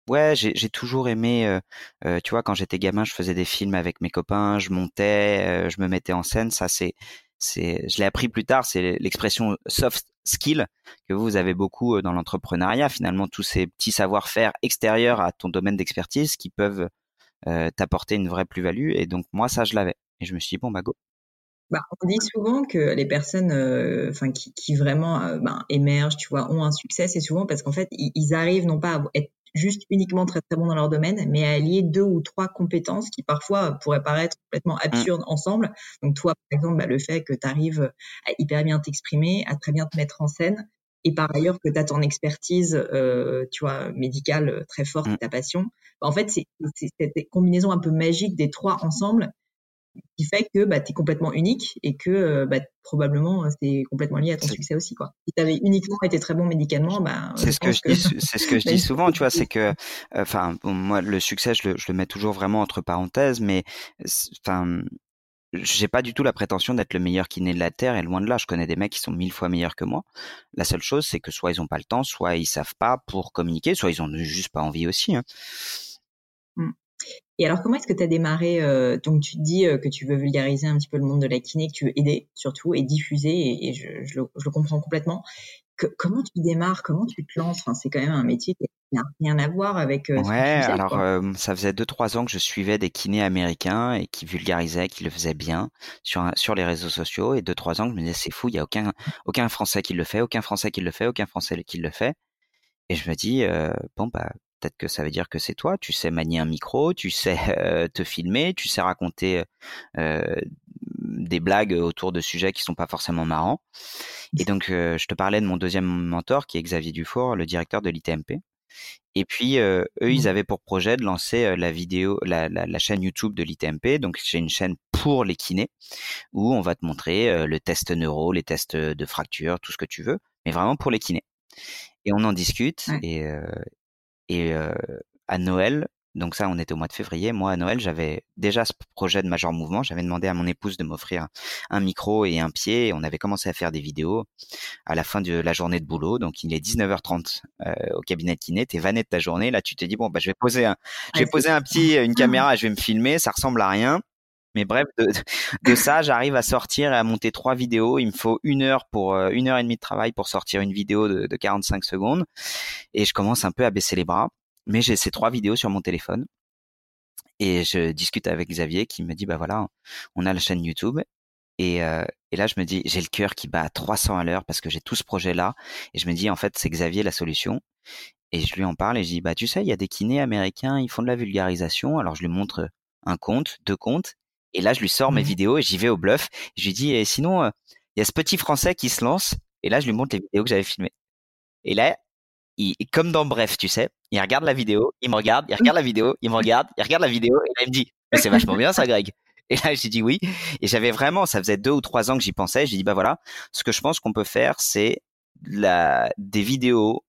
Ouais, j'ai toujours aimé, tu vois, quand j'étais gamin, je faisais des films avec mes copains, je montais, je me mettais en scène. Ça, c'est, c'est, je l'ai appris plus tard. C'est l'expression soft skill que vous avez beaucoup dans l'entrepreneuriat. Finalement, tous ces petits savoir-faire extérieurs à ton domaine d'expertise qui peuvent t'apporter une vraie plus-value. Et donc moi, ça, je l'avais. Et je me suis dit bon, bah go. Bah, on dit souvent que les personnes, enfin, qui, vraiment ben, émergent, tu vois, ont un succès, c'est souvent parce qu'en fait, ils, arrivent non pas à être juste uniquement très très bon dans leur domaine, mais à allier deux ou trois compétences qui parfois pourraient paraître complètement mmh. absurdes ensemble. Donc toi, par exemple, bah, le fait que tu arrives à hyper bien t'exprimer, à très bien te mettre en scène, et par ailleurs que tu as ton expertise, euh, tu vois, médicale très forte et mmh. ta passion, bah, en fait, c'est cette combinaison un peu magique des trois ensemble qui fait que bah, tu es complètement unique et que euh, bah, probablement c'est complètement lié à ton succès aussi quoi. Si tu avais uniquement été très bon médicalement, bah, c'est ce que je [LAUGHS] dis, c'est ce que je dis souvent, tu vois, c'est que, enfin, moi le succès je le, je le, mets toujours vraiment entre parenthèses, mais enfin. J'ai pas du tout la prétention d'être le meilleur kiné de la terre et loin de là. Je connais des mecs qui sont mille fois meilleurs que moi. La seule chose, c'est que soit ils ont pas le temps, soit ils savent pas pour communiquer, soit ils ont juste pas envie aussi. Hein. Mmh. Et alors, comment est-ce que tu as démarré euh, Donc, tu te dis euh, que tu veux vulgariser un petit peu le monde de la kiné, que tu veux aider surtout et diffuser, et, je, je, le, comprends complètement. Que, comment tu démarres? Comment tu te lances? Enfin, C'est quand même un métier qui n'a rien à voir avec. Euh, ouais, alors ça faisait 2-3 ans que je suivais des kinés américains et qui vulgarisaient, qui le faisaient bien sur sur les réseaux sociaux. Et 2-3 ans que je me disais c'est fou, il y a aucun aucun Français qui le fait, aucun Français qui le fait, aucun Français qui le fait. Et je me dis bon bah peut-être que ça veut dire que c'est toi, tu sais manier un micro, tu sais [LAUGHS] euh, te filmer, tu sais raconter euh, des blagues autour de sujets qui sont pas forcément marrants. Et donc, euh, je te parlais de mon deuxième mentor, qui est Xavier Dufour, le directeur de l'ITMP. Et puis, eux, ils mmh. avaient pour projet de lancer la vidéo, la, la, chaîne YouTube de l'ITMP. Donc, j'ai une chaîne pour les kinés, où on va te montrer le test neuro, les tests de fracture, tout ce que tu veux, mais vraiment pour les kinés. Et on en discute. Et, et à Noël, donc ça, on était au mois de février. Moi, à Noël, j'avais déjà ce projet de Major Mouvement. J'avais demandé à mon épouse de m'offrir un micro et un pied. Et on avait commencé à faire des vidéos à la fin de la journée de boulot. Donc, il est 19h30 au cabinet de kiné. T'es vanné de ta journée. Là, tu te dis, bon, bah, je vais poser un, je vais poser un petit, une caméra, je vais me filmer. Ça ressemble à rien. Mais bref, de, de ça, j'arrive à sortir et à monter trois vidéos. Il me faut une heure pour une heure et demie de travail pour sortir une vidéo de, de 45 secondes. Et je commence un peu à baisser les bras. Mais j'ai ces trois vidéos sur mon téléphone. Et je discute avec Xavier qui me dit bah voilà on a la chaîne YouTube. Et, euh, et là je me dis j'ai le cœur qui bat à 300 à l'heure parce que j'ai tout ce projet là et je me dis en fait c'est Xavier la solution. Et je lui en parle et je dis bah tu sais il y a des kinés américains ils font de la vulgarisation. Alors je lui montre un compte deux comptes et là je lui sors mes mmh vidéos et j'y vais au bluff je lui dis et sinon euh, il y a ce petit français qui se lance et là je lui montre les vidéos que j'avais filmées et là il, comme dans Bref, tu sais, il regarde la vidéo, il me regarde, il regarde la vidéo, il me regarde, il regarde la vidéo, et là, il me dit, mais c'est vachement bien ça, Greg. Et là, j'ai dit oui. Et j'avais vraiment, ça faisait deux ou trois ans que j'y pensais. J'ai dit, bah voilà, ce que je pense qu'on peut faire, c'est la, des vidéos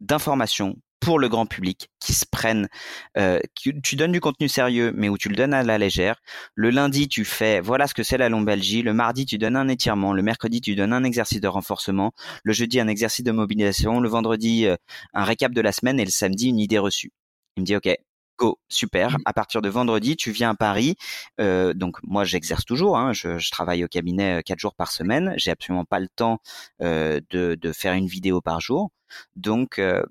d'information pour le grand public qui se prennent. Euh, tu donnes du contenu sérieux, mais où tu le donnes à la légère. Le lundi, tu fais voilà ce que c'est la lombalgie. Le mardi, tu donnes un étirement. Le mercredi, tu donnes un exercice de renforcement. Le jeudi, un exercice de mobilisation. Le vendredi, euh, un récap de la semaine. Et le samedi, une idée reçue. Il me dit ok, go, super. Mmh. À partir de vendredi, tu viens à Paris. Euh, donc moi, j'exerce toujours. Hein, je, je, travaille au cabinet euh, quatre jours par semaine. J'ai absolument pas le temps euh, de, de, faire une vidéo par jour. Donc euh,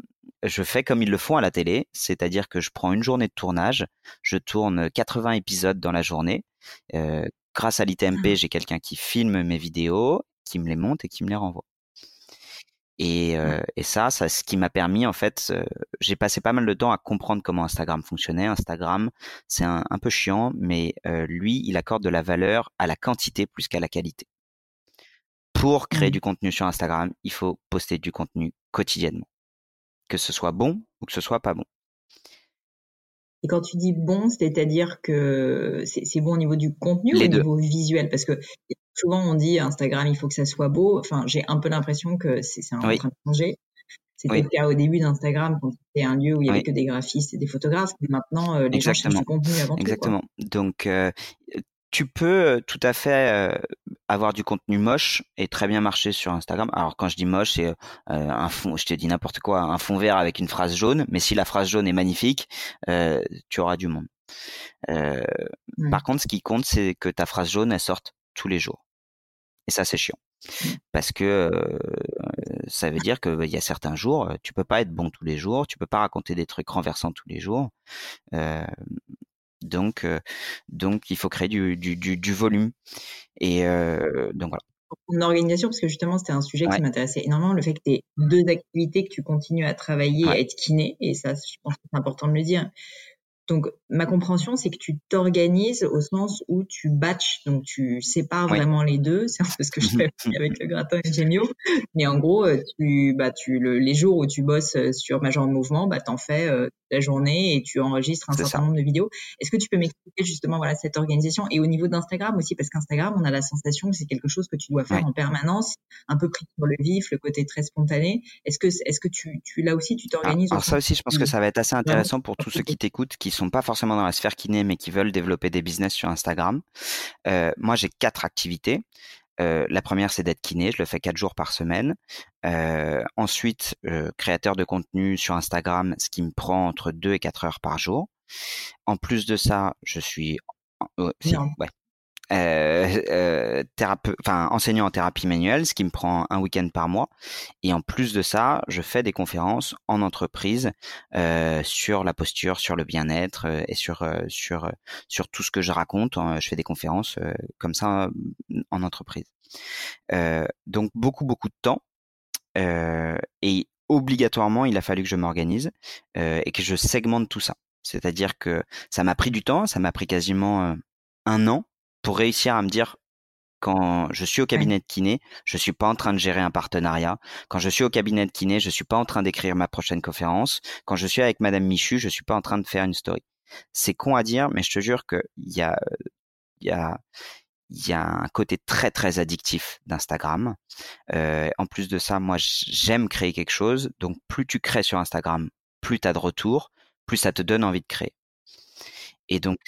je fais comme ils le font à la télé, c'est-à-dire que je prends une journée de tournage, je tourne 80 épisodes dans la journée. Euh, grâce à l'ITMP, mmh. j'ai quelqu'un qui filme mes vidéos, qui me les monte et qui me les renvoie. Et, euh, et ça, ça, ce qui m'a permis, en fait, euh, j'ai passé pas mal de temps à comprendre comment Instagram fonctionnait. Instagram, c'est un, un, peu chiant, mais euh, lui, il accorde de la valeur à la quantité plus qu'à la qualité. Pour créer mmh. du contenu sur Instagram, il faut poster du contenu quotidiennement que ce soit bon ou que ce soit pas bon. Et quand tu dis bon, c'est-à-dire que c'est bon au niveau du contenu ou au niveau visuel? Parce que souvent on dit Instagram, il faut que ça soit beau. Enfin, j'ai un peu l'impression que c'est un train de changer. C'était le cas au début d'Instagram quand c'était un lieu où il y avait que des graphistes et des photographes. Mais maintenant, euh, les gens cherchent du contenu avant Exactement. Donc, euh, tu peux tout à fait avoir du contenu moche et très bien marcher sur Instagram. Alors quand je dis moche, c'est un fond, je te dis n'importe quoi, un fond vert avec une phrase jaune. Mais si la phrase jaune est magnifique, euh, tu auras du monde. Euh, Par contre, ce qui compte, c'est que ta phrase jaune, elle sorte tous les jours. Et ça, c'est chiant. Mmh. Parce que euh, ça veut dire qu'il y a certains jours, tu peux pas être bon tous les jours, tu peux pas raconter des trucs renversants tous les jours. Donc, donc il faut créer du, du, du, du volume. Et euh, donc voilà. En organisation, parce que justement, c'était un sujet qui m'intéressait énormément, le fait que tu aies deux activités, que tu continues à travailler, à être kiné, et ça, je pense que c'est important de le dire. Donc, ma compréhension, c'est que tu t'organises au sens où tu batches, donc tu sépares vraiment les deux. C'est un peu ce que je fais [LAUGHS] avec le gratin et Gemio. Mais en gros, tu, bah, tu, le, les jours où tu bosses sur Major Mouvement, bah, t'en fais euh, la journée et tu enregistres un certain nombre de vidéos. Est-ce que tu peux m'expliquer justement voilà cette organisation et au niveau d'Instagram aussi, parce qu'Instagram, on a la sensation que c'est quelque chose que tu dois faire en permanence, un peu pris pour le vif, le côté très spontané. Est-ce que, est-ce que tu, tu là aussi, tu t'organises Alors, ça aussi, je pense que ça va être assez intéressant pour tous ceux qui t'écoutent, qui sont pas forcément dans la sphère kiné, mais qui veulent développer des business sur Instagram. Euh, moi, j'ai quatre activités. Euh, la première, c'est d'être kiné. Je le fais quatre jours par semaine. Euh, ensuite, créateur de contenu sur Instagram, ce qui me prend entre deux et quatre heures par jour. En plus de ça, je suis ouais, euh, euh enfin enseignant en thérapie manuelle, ce qui me prend un week-end par mois. Et en plus de ça, je fais des conférences en entreprise euh, sur la posture, sur le bien-être euh, et sur euh, sur sur tout ce que je raconte. Je fais des conférences comme ça en entreprise. donc beaucoup beaucoup de temps. et obligatoirement, il a fallu que je m'organise et que je segmente tout ça. C'est-à-dire que ça m'a pris du temps, ça m'a pris quasiment un an pour réussir à me dire quand je suis au cabinet de kiné, je suis pas en train de gérer un partenariat. Quand je suis au cabinet de kiné, je suis pas en train d'écrire ma prochaine conférence. Quand je suis avec Madame Michu, je suis pas en train de faire une story. C'est con à dire, mais je te jure qu'il y a, il y a, il y a un côté très très addictif d'Instagram. Euh, en plus de ça, moi j'aime créer quelque chose. Donc plus tu crées sur Instagram, plus tu as de retours, plus ça te donne envie de créer. Et donc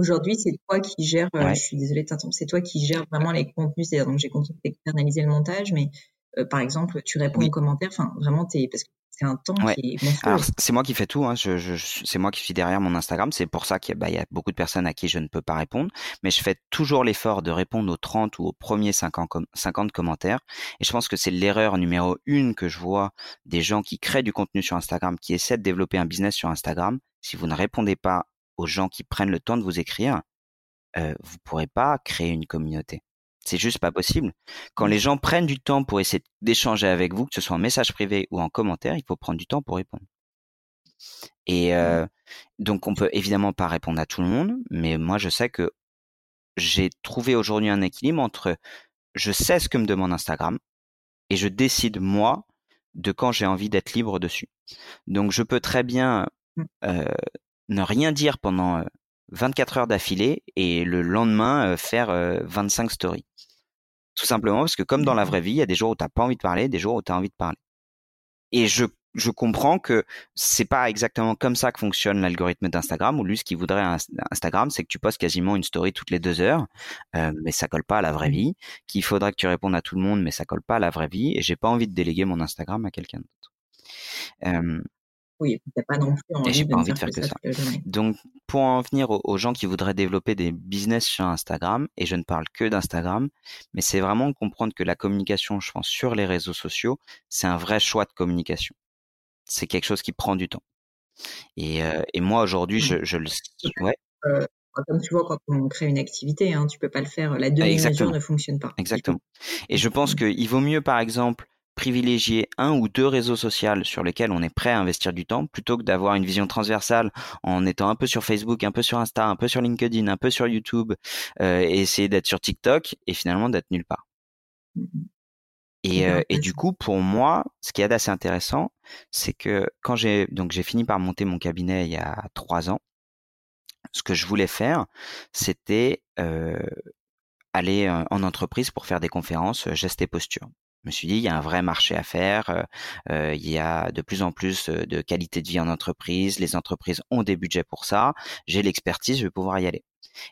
Aujourd'hui, c'est toi qui gères, euh, je suis désolée de t'interrompre, c'est toi qui gères vraiment les contenus. C'est-à-dire, donc, j'ai d'externaliser le montage, mais euh, par exemple, tu réponds aux commentaires. Enfin, vraiment, t'es, parce que c'est un temps qui est Alors, c'est moi qui fais tout. Hein. Je, je, c'est moi qui suis derrière mon Instagram. C'est pour ça qu'il y, bah, y, a beaucoup de personnes à qui je ne peux pas répondre. Mais je fais toujours l'effort de répondre aux 30 ou aux premiers 50, 50 commentaires. Et je pense que c'est l'erreur numéro une que je vois des gens qui créent du contenu sur Instagram, qui essaient de développer un business sur Instagram. Si vous ne répondez pas aux gens qui prennent le temps de vous écrire, euh, vous pourrez pas créer une communauté. C'est juste pas possible. Quand les gens prennent du temps pour essayer d'échanger avec vous, que ce soit en message privé ou en commentaire, il faut prendre du temps pour répondre. Et euh, donc on peut évidemment pas répondre à tout le monde, mais moi je sais que j'ai trouvé aujourd'hui un équilibre entre je sais ce que me demande Instagram et je décide moi de quand j'ai envie d'être libre dessus. Donc je peux très bien mmh. euh, ne rien dire pendant 24 heures d'affilée et le lendemain faire 25 stories. Tout simplement parce que comme dans la vraie vie, il y a des jours où tu n'as pas envie de parler, des jours où tu as envie de parler. Et je je comprends que c'est pas exactement comme ça que fonctionne l'algorithme d'Instagram. Ou lui, ce qu'il voudrait à Instagram, c'est que tu postes quasiment une story toutes les deux heures, euh, mais ça colle pas à la vraie vie. Qu'il faudra que tu répondes à tout le monde, mais ça colle pas à la vraie vie. Et j'ai pas envie de déléguer mon Instagram à quelqu'un d'autre. Euh, oui, t'as pas non plus envie, j'ai pas envie de faire que, ça. Donc, pour en venir aux, gens qui voudraient développer des business sur Instagram, et je ne parle que d'Instagram, mais c'est vraiment comprendre que la communication, je pense, sur les réseaux sociaux, c'est un vrai choix de communication c'est quelque chose qui prend du temps. Et, euh, et moi aujourd'hui, je, je le ouais. Euh, comme tu vois, quand on crée une activité, hein, tu peux pas le faire. La demi-mesure ne fonctionne pas. Exactement. Et je pense qu'il vaut mieux, par exemple, privilégier un ou deux réseaux sociaux sur lesquels on est prêt à investir du temps plutôt que d'avoir une vision transversale en étant un peu sur Facebook, un peu sur Insta, un peu sur LinkedIn, un peu sur YouTube euh, et essayer d'être sur TikTok et finalement d'être nulle part. Mmh et, euh, et, du coup, pour moi, ce qui est assez intéressant, c'est que quand j'ai donc j'ai fini par monter mon cabinet il y a trois ans, ce que je voulais faire, c'était euh, aller en entreprise pour faire des conférences gestes et posture. Je me suis dit, il y a un vrai marché à faire, euh, il y a de plus en plus de qualité de vie en entreprise, les entreprises ont des budgets pour ça, j'ai l'expertise, je vais pouvoir y aller.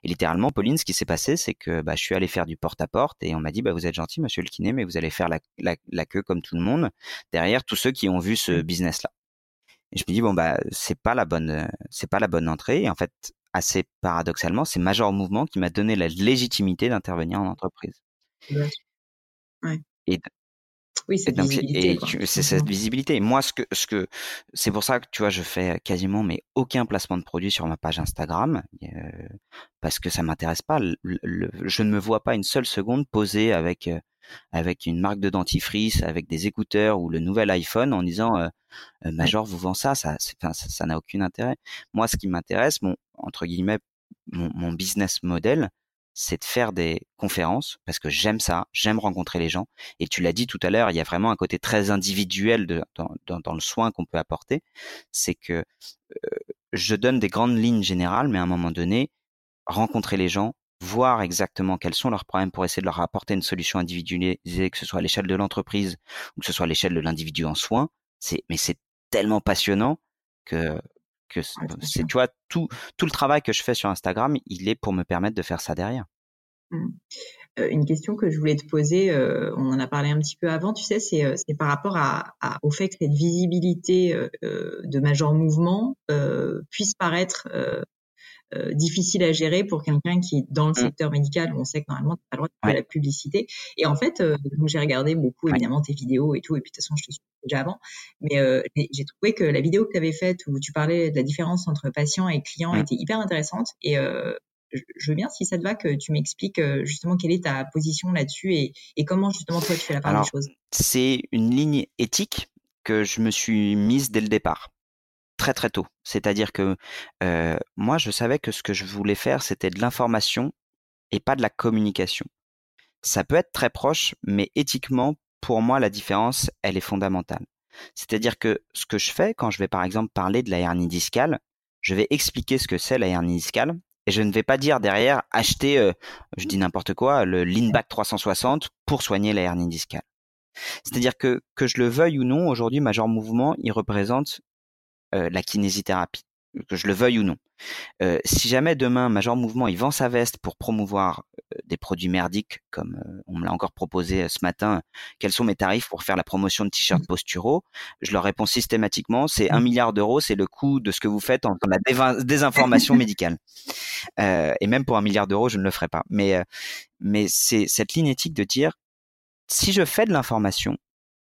Et littéralement, Pauline, ce qui s'est passé, c'est que bah, je suis allé faire du porte-à-porte et on m'a dit, bah, vous êtes gentil, monsieur le kiné, mais vous allez faire la, la, queue comme tout le monde derrière tous ceux qui ont vu ce mmh. business-là. Et je me dis, bon, bah, c'est pas la bonne, c'est pas la bonne entrée. Et en fait, assez paradoxalement, c'est Major Mouvement qui m'a donné la légitimité d'intervenir en entreprise. Ouais. Et, oui, c'est c'est cette mmh visibilité. moi, ce que, ce que, c'est pour ça que tu vois, je fais quasiment mais aucun placement de produit sur ma page Instagram euh, parce que ça m'intéresse pas. je ne me vois pas une seule seconde poser avec euh, avec une marque de dentifrice, avec des écouteurs ou le nouvel iPhone en disant euh, euh Major vous vend ça, ça, ça n'a aucun intérêt. Moi, ce qui m'intéresse, mon entre guillemets, mon, mon business model, c'est de faire des conférences parce que j'aime ça, j'aime rencontrer les gens. Et tu l'as dit tout à l'heure, il y a vraiment un côté très individuel de, dans, le soin qu'on peut apporter. C'est que euh, je donne des grandes lignes générales, mais à un moment donné, rencontrer les gens, voir exactement quels sont leurs problèmes pour essayer de leur apporter une solution individualisée, que ce soit à l'échelle de l'entreprise ou que ce soit à l'échelle de l'individu en soins. C'est, mais c'est tellement passionnant que que c'est tu vois tout tout le travail que je fais sur Instagram, il est pour me permettre de faire ça derrière. Mmh. une question que je voulais te poser, on en a parlé un petit peu avant, tu sais, c'est c'est par rapport à, au fait que cette visibilité de major mouvement puisse paraître euh, difficile à gérer pour quelqu'un qui est dans le mmh. secteur médical où on sait que normalement tu pas le droit de faire la publicité. Et en fait, euh, j'ai regardé beaucoup évidemment tes vidéos et tout, et puis de toute façon je te suis déjà avant, mais euh, j'ai trouvé que la vidéo que tu avais faite où tu parlais de la différence entre patient et client était hyper intéressante et euh, je veux bien, si ça te va, que tu m'expliques justement quelle est ta position là-dessus et, et, comment justement toi tu fais la part des choses. C'est une ligne éthique que je me suis mise dès le départ très très tôt. C'est-à-dire que euh, moi, je savais que ce que je voulais faire, c'était de l'information et pas de la communication. Ça peut être très proche, mais éthiquement, pour moi, la différence, elle est fondamentale. C'est-à-dire que ce que je fais quand je vais par exemple parler de la hernie discale, je vais expliquer ce que c'est la hernie discale et je ne vais pas dire derrière acheter, euh, je dis n'importe quoi, le Leanback 360 pour soigner la hernie discale. C'est-à-dire que que je le veuille ou non, aujourd'hui, Major Mouvement, il représente la kinésithérapie, que je le veuille ou non. Euh, si jamais demain Major Mouvement il vend sa veste pour promouvoir euh, des produits merdiques, comme on me l'a encore proposé ce matin, quels sont mes tarifs pour faire la promotion de t-shirts mmh. posturaux Je leur réponds systématiquement, c'est un mmh. milliard d'euros, c'est le coût de ce que vous faites en la désinformation [LAUGHS] médicale. et même pour un milliard d'euros, je ne le ferai pas. Mais, mais c'est cette ligne éthique de dire, si je fais de l'information,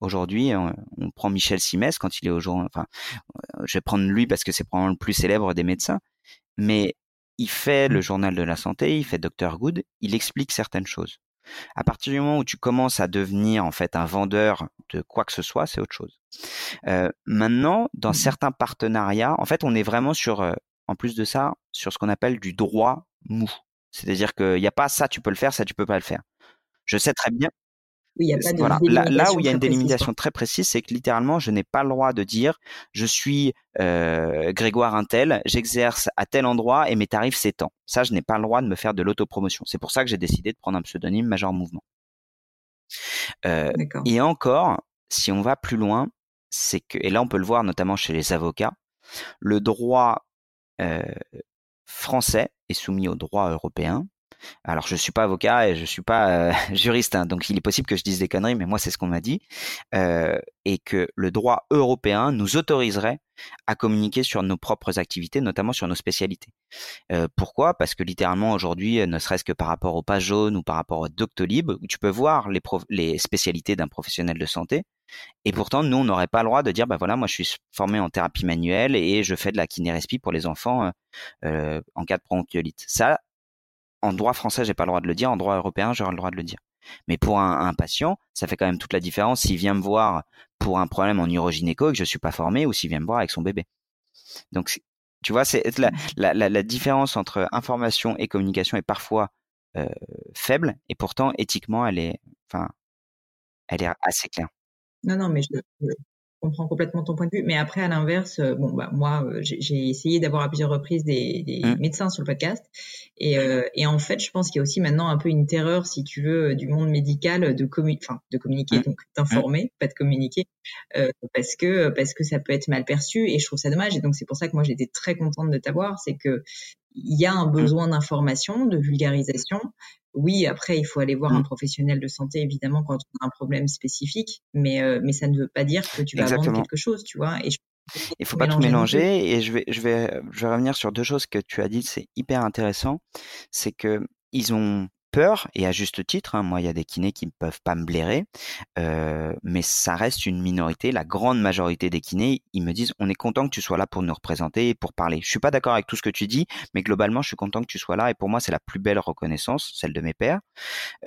Aujourd'hui, on, prend Michel Simès quand il est au jour, enfin, je vais prendre lui parce que c'est probablement le plus célèbre des médecins, mais il fait le journal de la santé, il fait Dr Good, il explique certaines choses. À partir du moment où tu commences à devenir en fait un vendeur de quoi que ce soit, c'est autre chose. Euh, maintenant, dans mmh. certains partenariats, en fait, on est vraiment sur, euh, en plus de ça, sur ce qu'on appelle du droit mou. C'est-à-dire qu'il n'y a pas ça, tu peux le faire, ça, tu peux pas le faire. Je sais très bien, voilà. là, où il y a une délimitation très précise, c'est que littéralement, je n'ai pas le droit de dire je suis euh, Grégoire Intel, j'exerce à tel endroit et mes tarifs s'étendent. Ça, je n'ai pas le droit de me faire de l'autopromotion. C'est pour ça que j'ai décidé de prendre un pseudonyme Major Mouvement. Euh, et encore, si on va plus loin, c'est que, et là on peut le voir notamment chez les avocats, le droit euh, français est soumis au droit européen. Alors je suis pas avocat et je suis pas euh, [LAUGHS] juriste, hein, donc il est possible que je dise des conneries, mais moi c'est ce qu'on m'a dit, euh, et que le droit européen nous autoriserait à communiquer sur nos propres activités, notamment sur nos spécialités. Euh, pourquoi? Parce que littéralement aujourd'hui, ne serait-ce que par rapport aux pages jaunes ou par rapport au Doctolib, où tu peux voir les, les spécialités d'un professionnel de santé, et pourtant, nous, on n'aurait pas le droit de dire, bah voilà, moi, je suis formé en thérapie manuelle et je fais de la kinérespi pour les enfants en cas de bronchiolite. Ça, en droit français, j'ai pas le droit de le dire. En droit européen, j'aurai le droit de le dire. Mais pour un, patient, ça fait quand même toute la différence s'il vient me voir pour un problème en urogynéco et que je suis pas formé ou s'il vient me voir avec son bébé. Donc, tu vois, c'est la, la, la, différence entre information et communication est parfois euh, faible et pourtant éthiquement, elle est, enfin, elle est assez claire. Non, non, mais je, comprends complètement ton point de vue. Mais après, à l'inverse, euh, bon, bah, moi, euh, j'ai essayé d'avoir à plusieurs reprises des, des mmh. médecins sur le podcast. Et, euh, et en fait, je pense qu'il y a aussi maintenant un peu une terreur, si tu veux, du monde médical de, communiquer, enfin, de communiquer, mmh. donc d'informer, mmh. pas de communiquer, euh, parce que parce que ça peut être mal perçu. Et je trouve ça dommage. Et donc, c'est pour ça que moi, j'étais très contente de t'avoir. C'est que il y a un besoin d'information, de vulgarisation. Oui, après, il faut aller voir un professionnel de santé, évidemment, quand on a un problème spécifique, mais, euh, mais ça ne veut pas dire que tu vas vendre quelque chose, tu vois. Et il faut pas tout mélanger. Et je vais, je vais, je vais revenir sur deux choses que tu as dites. C'est hyper intéressant. C'est que ils ont peur, et à juste titre, hein, moi il y a des kinés qui ne peuvent pas me blairer, euh, mais ça reste une minorité. La grande majorité des kinés, ils me disent on est content que tu sois là pour nous représenter et pour parler. Je suis pas d'accord avec tout ce que tu dis, mais globalement je suis content que tu sois là et pour moi c'est la plus belle reconnaissance, celle de mes pères.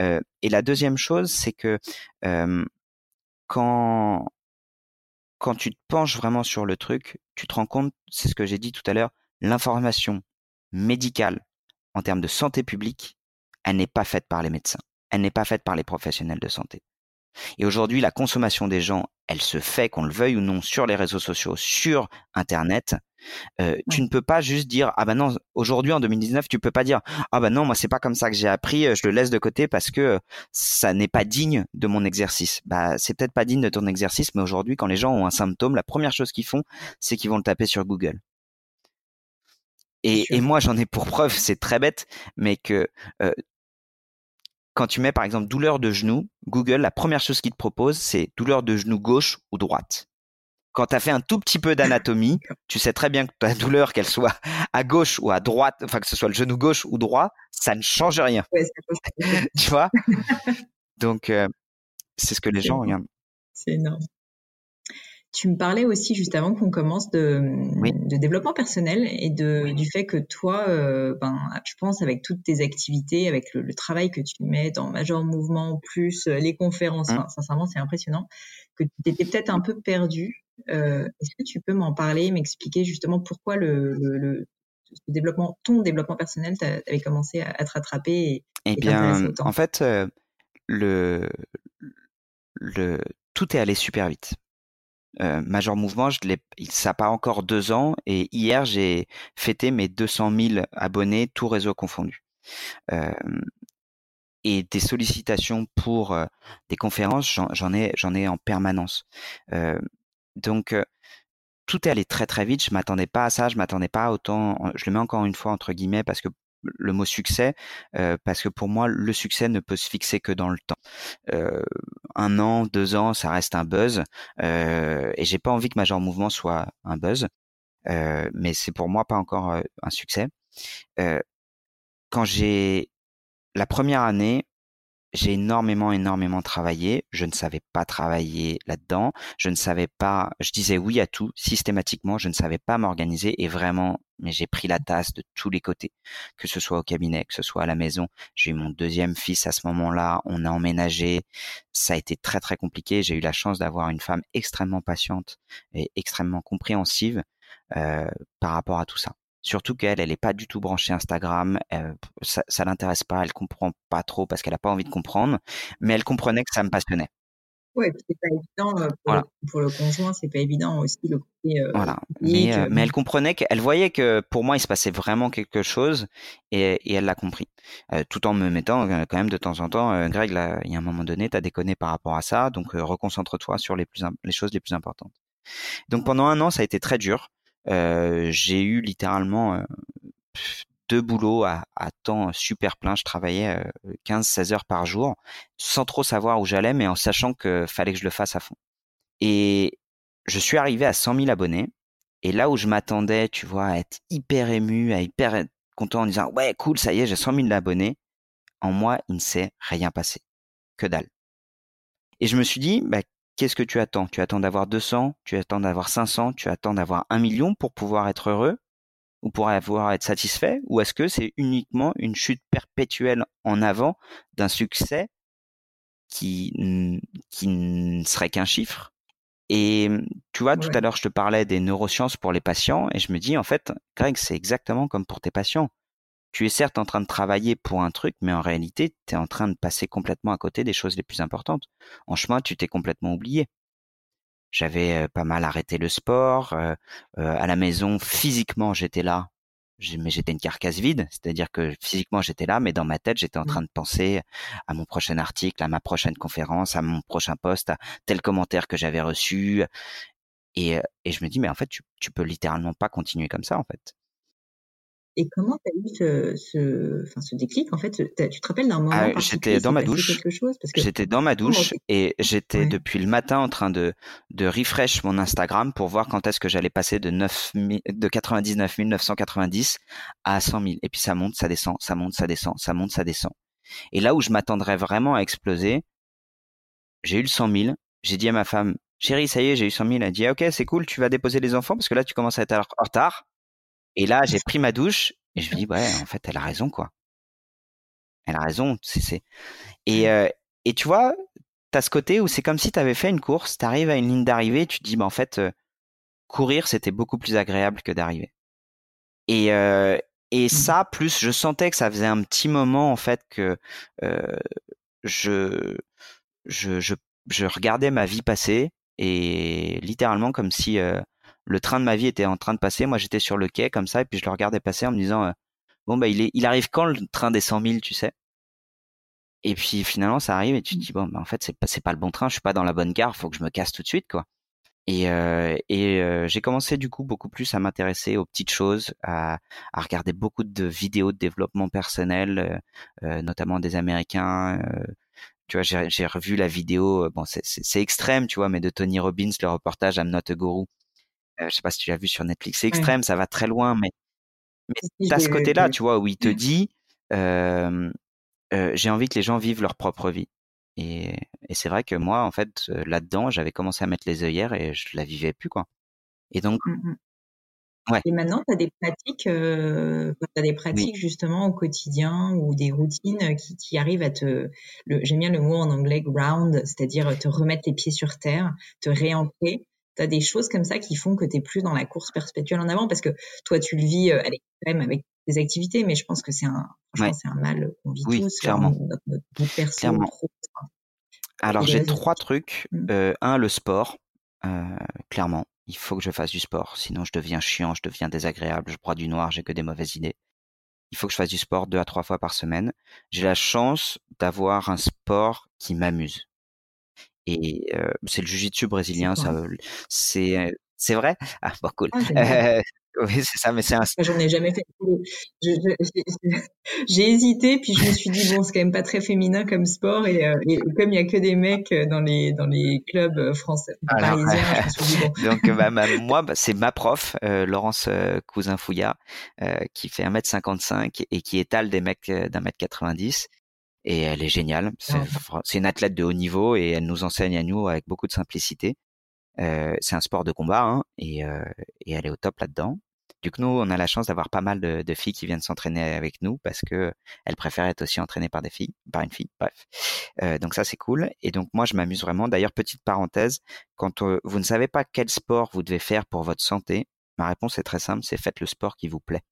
Euh, et la deuxième chose, c'est que euh, quand quand tu te penches vraiment sur le truc, tu te rends compte, c'est ce que j'ai dit tout à l'heure, l'information médicale en termes de santé publique, elle n'est pas faite par les médecins, elle n'est pas faite par les professionnels de santé. Et aujourd'hui, la consommation des gens, elle se fait, qu'on le veuille ou non, sur les réseaux sociaux, sur Internet. Euh, tu ne peux pas juste dire ah ben non aujourd'hui en 2019 tu peux pas dire ah ben non moi c'est pas comme ça que j'ai appris euh, je le laisse de côté parce que ça n'est pas digne de mon exercice. Bah c'est peut-être pas digne de ton exercice mais aujourd'hui quand les gens ont un symptôme la première chose qu'ils font c'est qu'ils vont le taper sur Google. Et, et moi j'en ai pour preuve c'est très bête mais que euh, quand tu mets par exemple douleur de genou, Google, la première chose qu'il te propose, c'est douleur de genou gauche ou droite. Quand tu as fait un tout petit peu d'anatomie, [LAUGHS] tu sais très bien que ta douleur, qu'elle soit à gauche ou à droite, enfin que ce soit le genou gauche ou droit, ça ne change rien. [LAUGHS] tu vois? [LAUGHS] Donc, euh, c'est ce que les gens regardent. C'est énorme. Tu me parlais aussi juste avant qu'on commence de, de, développement personnel et de, du fait que toi, euh, ben, je pense avec toutes tes activités, avec le, travail que tu mets dans Major Mouvement, plus euh, les conférences, hein. sincèrement, c'est impressionnant, que tu étais peut-être un peu perdu. Euh, Est-ce que tu peux m'en parler, m'expliquer justement pourquoi le, le, développement, ton développement personnel, t'avais commencé à, à, te rattraper et, Eh bien, en fait, euh, le, le, tout est allé super vite. Euh, Major Mouvement, je ça n'a pas encore deux ans et hier j'ai fêté mes 200 000 abonnés, tout réseau confondu. Euh, et des sollicitations pour euh, des conférences, j'en ai, ai en permanence. Euh, donc tout est allé très très vite. Je m'attendais pas à ça. Je m'attendais pas autant. Je le mets encore une fois entre guillemets parce que le mot succès euh, parce que pour moi le succès ne peut se fixer que dans le temps. Euh, un an, deux ans, ça reste un buzz euh, et j'ai pas envie que Major Mouvement soit un buzz, euh, mais c'est pour moi pas encore euh, un succès. quand j'ai la première année, j'ai énormément, énormément travaillé. Je ne savais pas travailler là-dedans. Je ne savais pas, je disais oui à tout systématiquement. Je ne savais pas m'organiser et vraiment, mais j'ai pris la tasse de tous les côtés, que ce soit au cabinet, que ce soit à la maison. J'ai eu mon deuxième fils à ce moment-là. On a emménagé. Ça a été très, très compliqué. J'ai eu la chance d'avoir une femme extrêmement patiente et extrêmement compréhensive euh, par rapport à tout ça. Surtout qu'elle, elle est pas du tout branchée Instagram, euh, ça, ça l'intéresse pas, elle comprend pas trop parce qu'elle a pas envie de comprendre, mais elle comprenait que ça me passionnait. Ouais, c'est pas évident euh, pour, le, pour, le, conjoint, c'est pas évident aussi le côté. Euh, voilà. Mais, euh, mais, elle comprenait qu'elle voyait que pour moi il se passait vraiment quelque chose et, et elle l'a compris, tout en me mettant quand même de temps en temps, Greg, là, il y a un moment donné, t'as déconné par rapport à ça, donc reconcentre-toi sur les plus les choses les plus importantes. Donc pendant un an, ça a été très dur. J'ai eu littéralement deux boulots à, temps super plein. Je travaillais 15-16 heures par jour, sans trop savoir où j'allais, mais en sachant que fallait que je le fasse à fond. Et je suis arrivé à 100 000 abonnés. Et là où je m'attendais, tu vois, à être hyper ému, à hyper content en disant ouais cool, ça y est, j'ai 100 000 abonnés. En moi, il ne s'est rien passé, que dalle. Et je me suis dit, bah, qu'est-ce que tu attends? Tu attends d'avoir 200, tu attends d'avoir 500, tu attends d'avoir un million pour pouvoir être heureux ou pour avoir être satisfait? Ou est-ce que c'est uniquement une chute perpétuelle en avant d'un succès qui, qui ne serait qu'un chiffre? Et tu vois, tout à l'heure, je te parlais des neurosciences pour les patients et je me dis, en fait, Greg, c'est exactement comme pour tes patients. Tu es certes en train de travailler pour un truc, mais en réalité, tu es en train de passer complètement à côté des choses les plus importantes. En chemin, tu t'es complètement oublié. J'avais pas mal arrêté le sport. à la maison, physiquement, j'étais là, mais j'étais une carcasse vide. C'est-à-dire que physiquement, j'étais là, mais dans ma tête, j'étais en mmh. train de penser à mon prochain article, à ma prochaine conférence, à mon prochain poste, à tel commentaire que j'avais reçu. Et, et je me dis, mais en fait, tu, tu peux littéralement pas continuer comme ça, en fait. Et comment tu as eu ce, ce, enfin, ce déclic En fait, tu te rappelles d'un moment ah, J'étais dans ma douche. [LAUGHS] J'étais dans ma douche et j'étais depuis le matin en train de, de refresh mon Instagram pour voir quand est-ce que j'allais passer de 9 de 99 990 à 100 000. Et puis ça monte, ça descend, ça monte, ça descend, ça monte, ça descend. Et là où je m'attendrais vraiment à exploser, j'ai eu le 100 000. J'ai dit à ma femme, chérie, ça y est, j'ai eu 100 000. Elle a dit, ah, ok, c'est cool, tu vas déposer les enfants parce que là, tu commences à être en retard. Et là, j'ai pris ma douche et je me dis, ouais, en fait, elle a raison, quoi. Elle a raison. C'est, Et, euh, et tu vois, t'as ce côté où c'est comme si t'avais fait une course, t'arrives à une ligne d'arrivée, tu te dis, bah, en fait, euh, courir, c'était beaucoup plus agréable que d'arriver. Et, euh, et mmh. ça, plus, je sentais que ça faisait un petit moment, en fait, que euh, je, je, je, je regardais ma vie passer et littéralement comme si euh, le train de ma vie était en train de passer. Moi, j'étais sur le quai comme ça, et puis je le regardais passer en me disant, euh, bon, bah, il, est, il arrive quand le train des 100 000, tu sais? Et puis finalement, ça arrive et tu te dis, bon, bah, en fait, c'est pas, pas le bon train, je suis pas dans la bonne gare, faut que je me casse tout de suite, quoi. Et, euh, et euh, j'ai commencé du coup beaucoup plus à m'intéresser aux petites choses, à, à, regarder beaucoup de vidéos de développement personnel, notamment des Américains. tu vois, j'ai revu la vidéo, bon, c'est extrême, tu vois, mais de Tony Robbins, le reportage I'm Not a Guru, je sais pas si tu l'as vu sur Netflix. C'est extrême, ça va très loin, mais, mais tu as ce côté-là, tu vois, où il te mmh. dit euh, j'ai envie que les gens vivent leur propre vie. Et, et c'est vrai que moi, en fait, là-dedans, j'avais commencé à mettre les œillères et je la vivais plus, quoi. Et donc, mmh ouais. Et maintenant, tu as des pratiques, euh, as des pratiques justement au quotidien ou des routines qui, qui arrivent à te, j'aime bien le mot en anglais ground, c'est-à-dire te remettre les pieds sur terre, te réancrer tu as des choses comme ça qui font que tu plus dans la course perpétuelle en avant parce que toi tu le vis euh, même avec des activités mais je pense que c'est un c'est un mal qu'on vit oui, tous clairement. Notre, notre, clairement. alors j'ai trois trucs. Mmh. euh, un le sport. Euh, clairement il faut que je fasse du sport sinon je deviens chiant je deviens désagréable je broie du noir j'ai que des mauvaises idées. Il faut que je fasse du sport deux à trois fois par semaine. J'ai la chance d'avoir un sport qui m'amuse et c'est le jiu-jitsu brésilien, ça, c'est c'est vrai? [LAUGHS] Ah, bon, cool. Ah, [LAUGHS] oui, c'est ça, mais c'est un. J'en ai jamais fait. J'ai hésité, puis je me suis dit bon, c'est quand même pas très féminin comme sport, et, comme il y a que des mecs dans les dans les clubs français parisiens, je me suis dit bon. [LAUGHS] Donc bah, moi, bah, c'est ma prof, Laurence Cousin Fouillard, qui fait 1m55 et qui étale des mecs d'un mètre 90 et elle est géniale. Ah, c'est une athlète de haut niveau et elle nous enseigne à nous avec beaucoup de simplicité. Euh, c'est un sport de combat hein, et, euh, et, elle est au top là-dedans. Du coup, nous, on a la chance d'avoir pas mal de, de, filles qui viennent s'entraîner avec nous parce que elles préfèrent être aussi entraînées par des filles, par une fille. Bref, euh, donc ça c'est cool. Et donc moi, je m'amuse vraiment. D'ailleurs, petite parenthèse, quand euh, vous ne savez pas quel sport vous devez faire pour votre santé, ma réponse est très simple, c'est faites le sport qui vous plaît.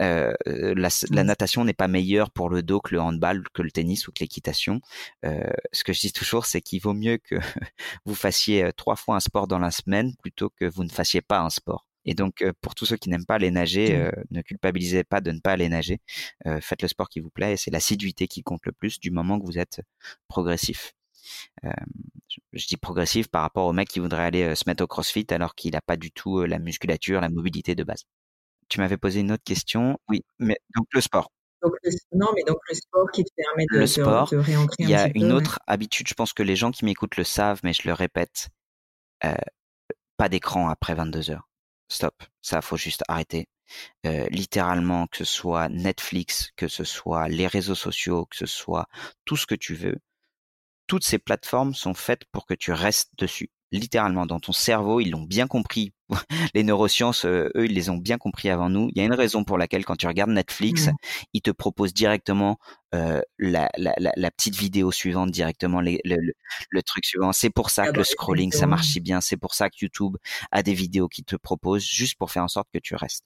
Euh, la, la, natation n'est pas meilleure pour le dos que le handball, que le tennis ou que l'équitation. Euh, ce que je dis toujours, c'est qu'il vaut mieux que [LAUGHS] vous fassiez euh, trois fois un sport dans la semaine plutôt que vous ne fassiez pas un sport. Et donc, euh, pour tous ceux qui n'aiment pas aller nager, mmh. ne culpabilisez pas de ne pas aller nager. faites le sport qui vous plaît et c'est l'assiduité qui compte le plus du moment que vous êtes progressif. je, dis progressive par rapport au mec qui voudrait aller se mettre au CrossFit alors qu'il n'a pas du tout la musculature, la mobilité de base. Tu m'avais posé une autre question. Oui, mais donc le sport. Donc, non, mais donc le sport qui te permet de, le sport, Il y a une autre habitude, je pense que les gens qui m'écoutent le savent, mais je le répète, pas d'écran après 22 heures. Stop, ça faut juste arrêter. littéralement, que ce soit Netflix, que ce soit les réseaux sociaux, que ce soit tout ce que tu veux, toutes ces plateformes sont faites pour que tu restes dessus. Littéralement, dans ton cerveau, ils l'ont bien compris. [LAUGHS] les neurosciences, eux, ils les ont bien compris avant nous. Il y a une raison pour laquelle, quand tu regardes Netflix, mmh. ils te proposent directement la, la, petite vidéo suivante, directement le, le, truc suivant. C'est pour ça que le scrolling, ça marche si bien. C'est pour ça que YouTube a des vidéos qui te proposent juste pour faire en sorte que tu restes.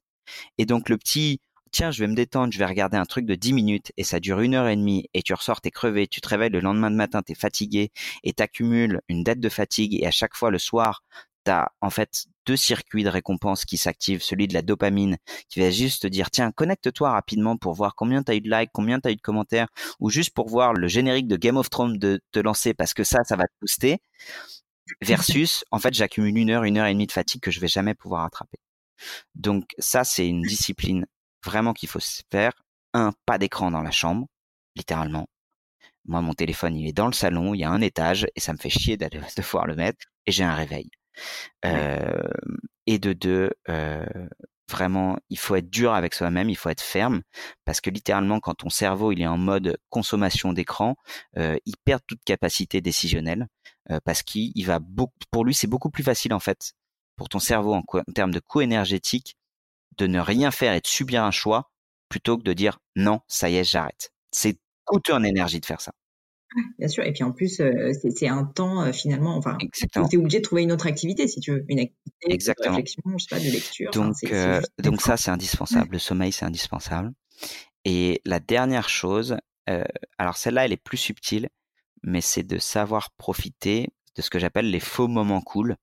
Et donc, le petit tiens, je vais me détendre, je vais regarder un truc de 10 minutes et ça dure une heure et demie et tu ressors, t'es crevé, tu te réveilles le lendemain de matin, t'es fatigué et t'accumules une dette de fatigue et à chaque fois le soir, t'as en fait deux circuits de récompense qui s'activent, celui de la dopamine qui va juste te dire tiens connecte-toi rapidement pour voir combien t'as eu de likes, combien t'as eu de commentaires ou juste pour voir le générique de Game of Thrones de te lancer parce que ça ça va te booster versus en fait j'accumule une heure, une heure et demie de fatigue que je vais jamais pouvoir attraper. Donc ça c'est une discipline vraiment qu'il faut se faire. Un, pas d'écran dans la chambre, littéralement. Moi, mon téléphone, il est dans le salon, il y a un étage, et ça me fait chier d'aller [LAUGHS] devoir le mettre, et j'ai un réveil. Euh, et de deux, euh, vraiment, il faut être dur avec soi-même, il faut être ferme, parce que littéralement, quand ton cerveau il est en mode consommation d'écran, euh, il perd toute capacité décisionnelle, euh, parce qu'il va beaucoup, pour lui, c'est beaucoup plus facile en fait, pour ton cerveau en, en termes de coût énergétique, de ne rien faire et de subir un choix plutôt que de dire non, ça y est, j'arrête. C'est coûteux en énergie de faire ça. Bien sûr, et puis en plus, euh, c'est un temps euh, finalement, enfin, tu es obligé de trouver une autre activité si tu veux, une activité de réflexion, je sais pas, de lecture. Donc, euh, donc ça, c'est indispensable. Le sommeil, c'est indispensable. Et la dernière chose, alors celle-là, elle est plus subtile, mais c'est de savoir profiter de ce que j'appelle les faux moments cool.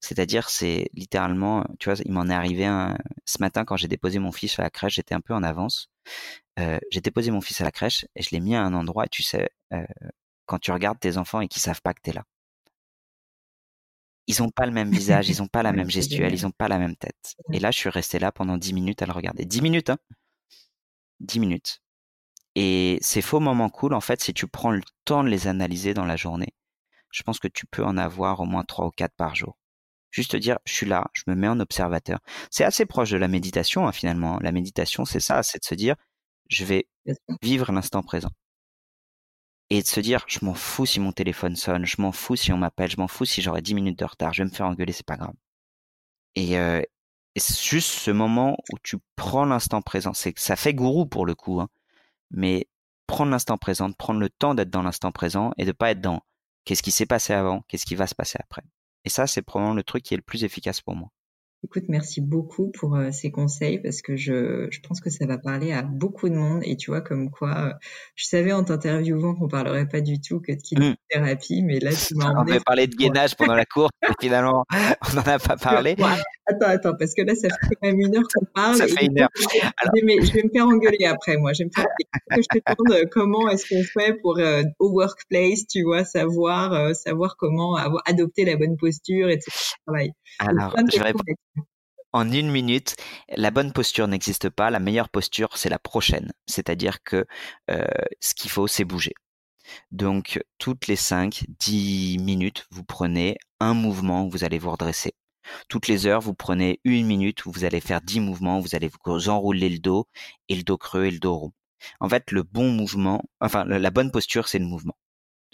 C'est-à-dire, c'est littéralement, tu vois, il m'en est arrivé un, ce matin quand j'ai déposé mon fils à la crèche, j'étais un peu en avance. Euh, j'ai déposé mon fils à la crèche et je l'ai mis à un endroit, tu sais, euh, quand tu regardes tes enfants et qu'ils savent pas que tu es là. Ils ont pas le même visage, ils ont pas la même gestuelle, ils ont pas la même tête. Et là, je suis resté là pendant dix minutes à le regarder. Dix minutes, hein Dix minutes. Et ces faux moments cool, en fait, si tu prends le temps de les analyser dans la journée, je pense que tu peux en avoir au moins trois ou quatre par jour. Juste dire, je suis là, je me mets en observateur. C'est assez proche de la méditation, hein, finalement. La méditation, c'est ça, c'est de se dire, je vais vivre l'instant présent. Et de se dire, je m'en fous si mon téléphone sonne, je m'en fous si on m'appelle, je m'en fous si j'aurai dix minutes de retard, je vais me faire engueuler, c'est pas grave. Et, euh, c'est juste ce moment où tu prends l'instant présent. C'est ça fait gourou pour le coup, hein. mais prendre l'instant présent, prendre le temps d'être dans l'instant présent et de pas être dans Qu'est-ce qui s'est passé avant Qu'est-ce qui va se passer après Et ça, c'est probablement le truc qui est le plus efficace pour moi. Écoute, merci beaucoup pour euh, ces conseils parce que je, je, pense que ça va parler à beaucoup de monde. Et tu vois, comme quoi, euh, je savais en t'interviewant qu'on parlerait pas du tout que de mmh. thérapie, mais là, tu m'as [LAUGHS] On avait parlé de gainage pendant la course, et finalement, [LAUGHS] on n'en a pas [LAUGHS] parlé. Attends, attends, parce que là, ça fait quand même une heure qu'on parle. Ça fait une heure. Alors... Mais je vais me faire engueuler après, moi. Je vais me faire que je te demande euh, comment est-ce qu'on fait pour, au workplace, tu vois, savoir, savoir comment avoir, adopter la bonne posture, etc. Alors, je vais répondre en une minute, la bonne posture n'existe pas. La meilleure posture, c'est la prochaine. C'est-à-dire que euh, ce qu'il faut, c'est bouger. Donc, toutes les 5, 10 minutes, vous prenez un mouvement, vous allez vous redresser. Toutes les heures, vous prenez une minute où vous allez faire 10 mouvements, vous allez vous enrouler le dos et le dos creux et le dos rond. En fait, le bon mouvement, enfin, la bonne posture, c'est le mouvement.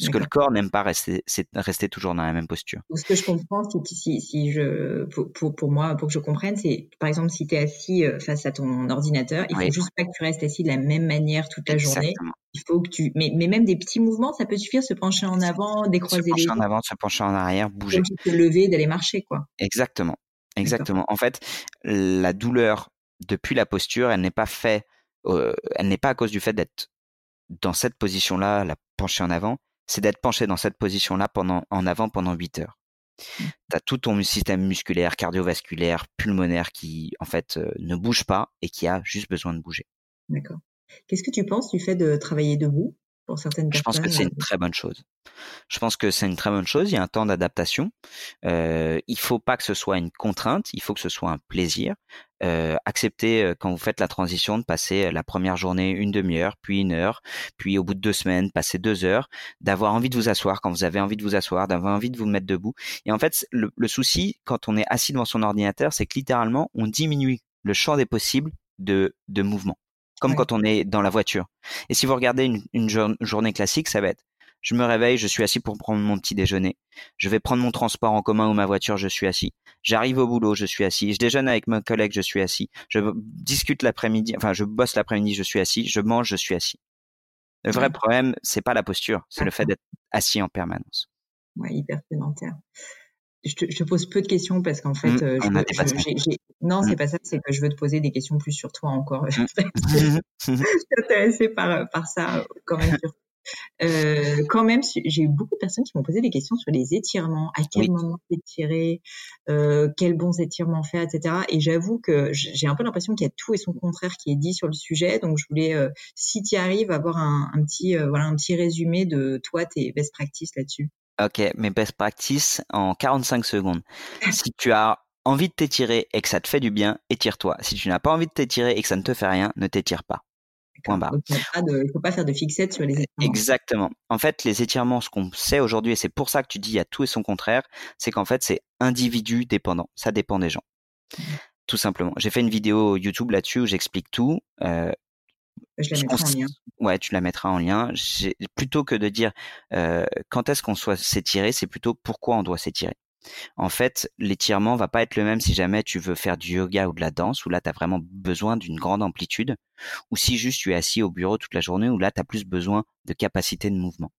Ce que le corps n'aime pas rester, c'est rester toujours dans la même posture. Ce que je comprends, c'est que si, si je, pour, pour, moi, pour que je comprenne, c'est par exemple si tu es assis euh, face à ton ordinateur, il faut juste pas que tu restes assis de la même manière toute la journée. Il faut que tu, mais, mais même des petits mouvements, ça peut suffire, se pencher en avant, décroiser les. Se pencher en avant, se pencher en arrière, bouger. Se lever, d'aller marcher, quoi. Exactement, exactement. En fait, la douleur depuis la posture, elle n'est pas fait, euh, elle n'est pas à cause du fait d'être dans cette position-là, la pencher en avant c'est d'être penché dans cette position-là pendant, en avant pendant 8 heures. Mmh. Tu as tout ton système musculaire, cardiovasculaire, pulmonaire qui, en fait, euh, ne bouge pas et qui a juste besoin de bouger. D'accord. Qu'est-ce que tu penses du fait de travailler debout pour certaines Je pense que c'est une très bonne chose. Je pense que c'est une très bonne chose. Il y a un temps d'adaptation. Euh, il faut pas que ce soit une contrainte. Il faut que ce soit un plaisir. Euh, accepter euh, quand vous faites la transition de passer la première journée une demi-heure, puis une heure, puis au bout de deux semaines passer deux heures, d'avoir envie de vous asseoir quand vous avez envie de vous asseoir, d'avoir envie de vous mettre debout. Et en fait, le, le souci quand on est assis devant son ordinateur, c'est que littéralement on diminue le champ des possibles de, de mouvement comme quand on est dans la voiture. Et si vous regardez une, une journée classique, ça va être je me réveille, je suis assis pour prendre mon petit déjeuner. Je vais prendre mon transport en commun ou ma voiture, je suis assis. J'arrive au boulot, je suis assis. Je déjeune avec mon collègue, je suis assis. Je discute l'après-midi, enfin je bosse l'après-midi, je suis assis. Je mange, je suis assis. Le vrai problème, c'est pas la posture, c'est le fait d'être assis en permanence. Ouais, hyper sédentaire je te, je te, pose peu de questions parce qu'en fait, mmh, euh, je, non, c'est mmh. pas ça, c'est que je veux te poser des questions plus sur toi encore. Mmh. [LAUGHS] je suis intéressée par, par ça quand même. [LAUGHS] Euh, quand même, j'ai eu beaucoup de personnes qui m'ont posé des questions sur les étirements, à quel moment étirer, euh, quels bons étirements faire, etc. Et j'avoue que j'ai un peu l'impression qu'il y a tout et son contraire qui est dit sur le sujet. Donc, je voulais, euh, si tu arrives, avoir un, un petit, euh, voilà, un petit résumé de toi, tes best practices là-dessus. Ok, mes best practices en 45 secondes. si tu as envie de t'étirer et que ça te fait du bien, étire-toi. Si tu n'as pas envie de t'étirer et que ça ne te fait rien, ne t'étire pas. Point barre. Il ne faut pas faire de fixette sur les étirements. Exactement. En fait, les étirements, ce qu'on sait aujourd'hui, et c'est pour ça que tu dis il y a tout et son contraire, c'est qu'en fait, c'est individu dépendant. Ça dépend des gens. Mmh. Tout simplement. J'ai fait une vidéo YouTube là-dessus où j'explique tout. Euh, je la mettrai en lien. Ouais, tu la mettras en lien. Plutôt que de dire euh, quand est-ce qu'on soit s'étirer, c'est plutôt pourquoi on doit s'étirer. En fait, l'étirement va pas être le même si jamais tu veux faire du yoga ou de la danse, où là, tu as vraiment besoin d'une grande amplitude, ou si juste tu es assis au bureau toute la journée, où là, tu as plus besoin de capacité de mouvement.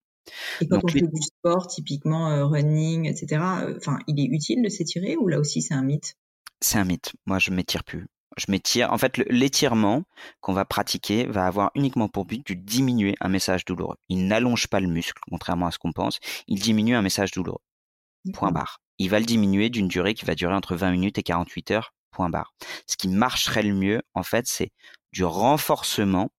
Et quand on fait du sport, typiquement euh, running, etc., euh, enfin, il est utile de s'étirer ou là aussi c'est un mythe? C'est un mythe. Moi, je m'étire plus je m'étire. En fait, l'étirement qu'on va pratiquer va avoir uniquement pour but de diminuer un message douloureux. Il n'allonge pas le muscle, contrairement à ce qu'on pense. Il diminue un message douloureux. Point barre. Il va le diminuer d'une durée qui va durer entre 20 minutes et 48 heures. Point barre. Ce qui marcherait le mieux, en fait, c'est du renforcement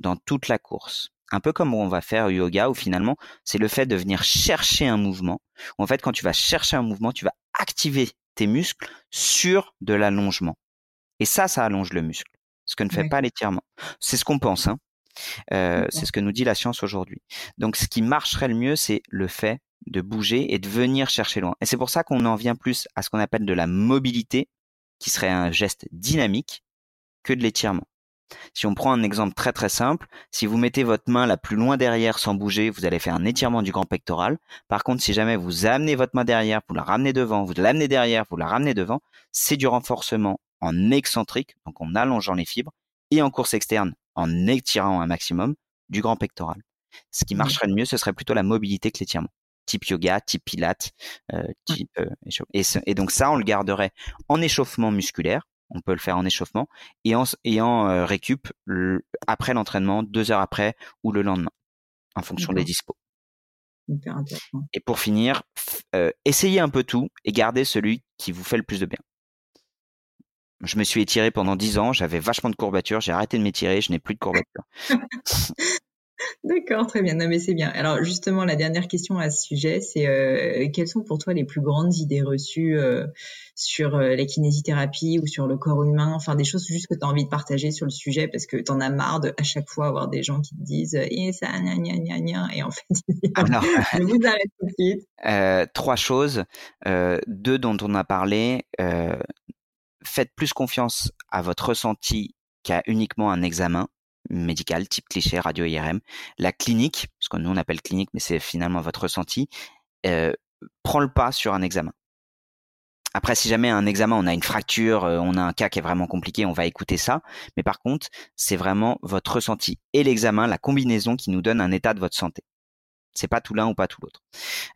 dans toute la course. Un peu comme on va faire yoga, où finalement, c'est le fait de venir chercher un mouvement. En fait, quand tu vas chercher un mouvement, tu vas activer tes muscles sur de l'allongement. Et ça, ça allonge le muscle, ce que ne fait pas l'étirement. C'est ce qu'on pense. Hein. Euh, c'est ce que nous dit la science aujourd'hui. Donc, ce qui marcherait le mieux, c'est le fait de bouger et de venir chercher loin. Et c'est pour ça qu'on en vient plus à ce qu'on appelle de la mobilité, qui serait un geste dynamique, que de l'étirement. Si on prend un exemple très très simple, si vous mettez votre main la plus loin derrière sans bouger, vous allez faire un étirement du grand pectoral. Par contre, si jamais vous amenez votre main derrière, vous la ramenez devant, vous l'amenez derrière, vous la ramenez devant, c'est du renforcement en excentrique, donc en allongeant les fibres, et en course externe, en étirant un maximum du grand pectoral. Ce qui marcherait le mieux, ce serait plutôt la mobilité que l'étirement. Type yoga, type pilates, euh, type euh, et, donc ça, on le garderait en échauffement musculaire. On peut le faire en échauffement et en, et en euh, récup après l'entraînement, deux heures après ou le lendemain, en fonction des dispos. Et pour finir, essayez un peu tout et gardez celui qui vous fait le plus de bien. Je me suis étiré pendant 10 ans, j'avais vachement de courbatures, j'ai arrêté de m'étirer, je n'ai plus de courbatures. [LAUGHS] D'accord, très bien. Non, mais c'est bien. Alors justement, la dernière question à ce sujet, c'est euh, quelles sont pour toi les plus grandes idées reçues euh, sur euh, la kinésithérapie ou sur le corps humain? Enfin, des choses juste que tu as envie de partager sur le sujet parce que tu en as marre de à chaque fois avoir des gens qui te disent et ça, gna, gna, gna, gna, et en fait, [LAUGHS] Alors, je [LAUGHS] vous arrête tout de suite. trois choses, deux dont on a parlé faites plus confiance à votre ressenti qu'à uniquement un examen médical type cliché radio IRM. La clinique, ce que nous on appelle clinique, mais c'est finalement votre ressenti, euh, prend le pas sur un examen. Après, si jamais un examen, on a une fracture, euh, on a un cas qui est vraiment compliqué, on va écouter ça. Mais par contre, c'est vraiment votre ressenti et l'examen, la combinaison qui nous donne un état de votre santé. C'est pas tout l'un ou pas tout l'autre.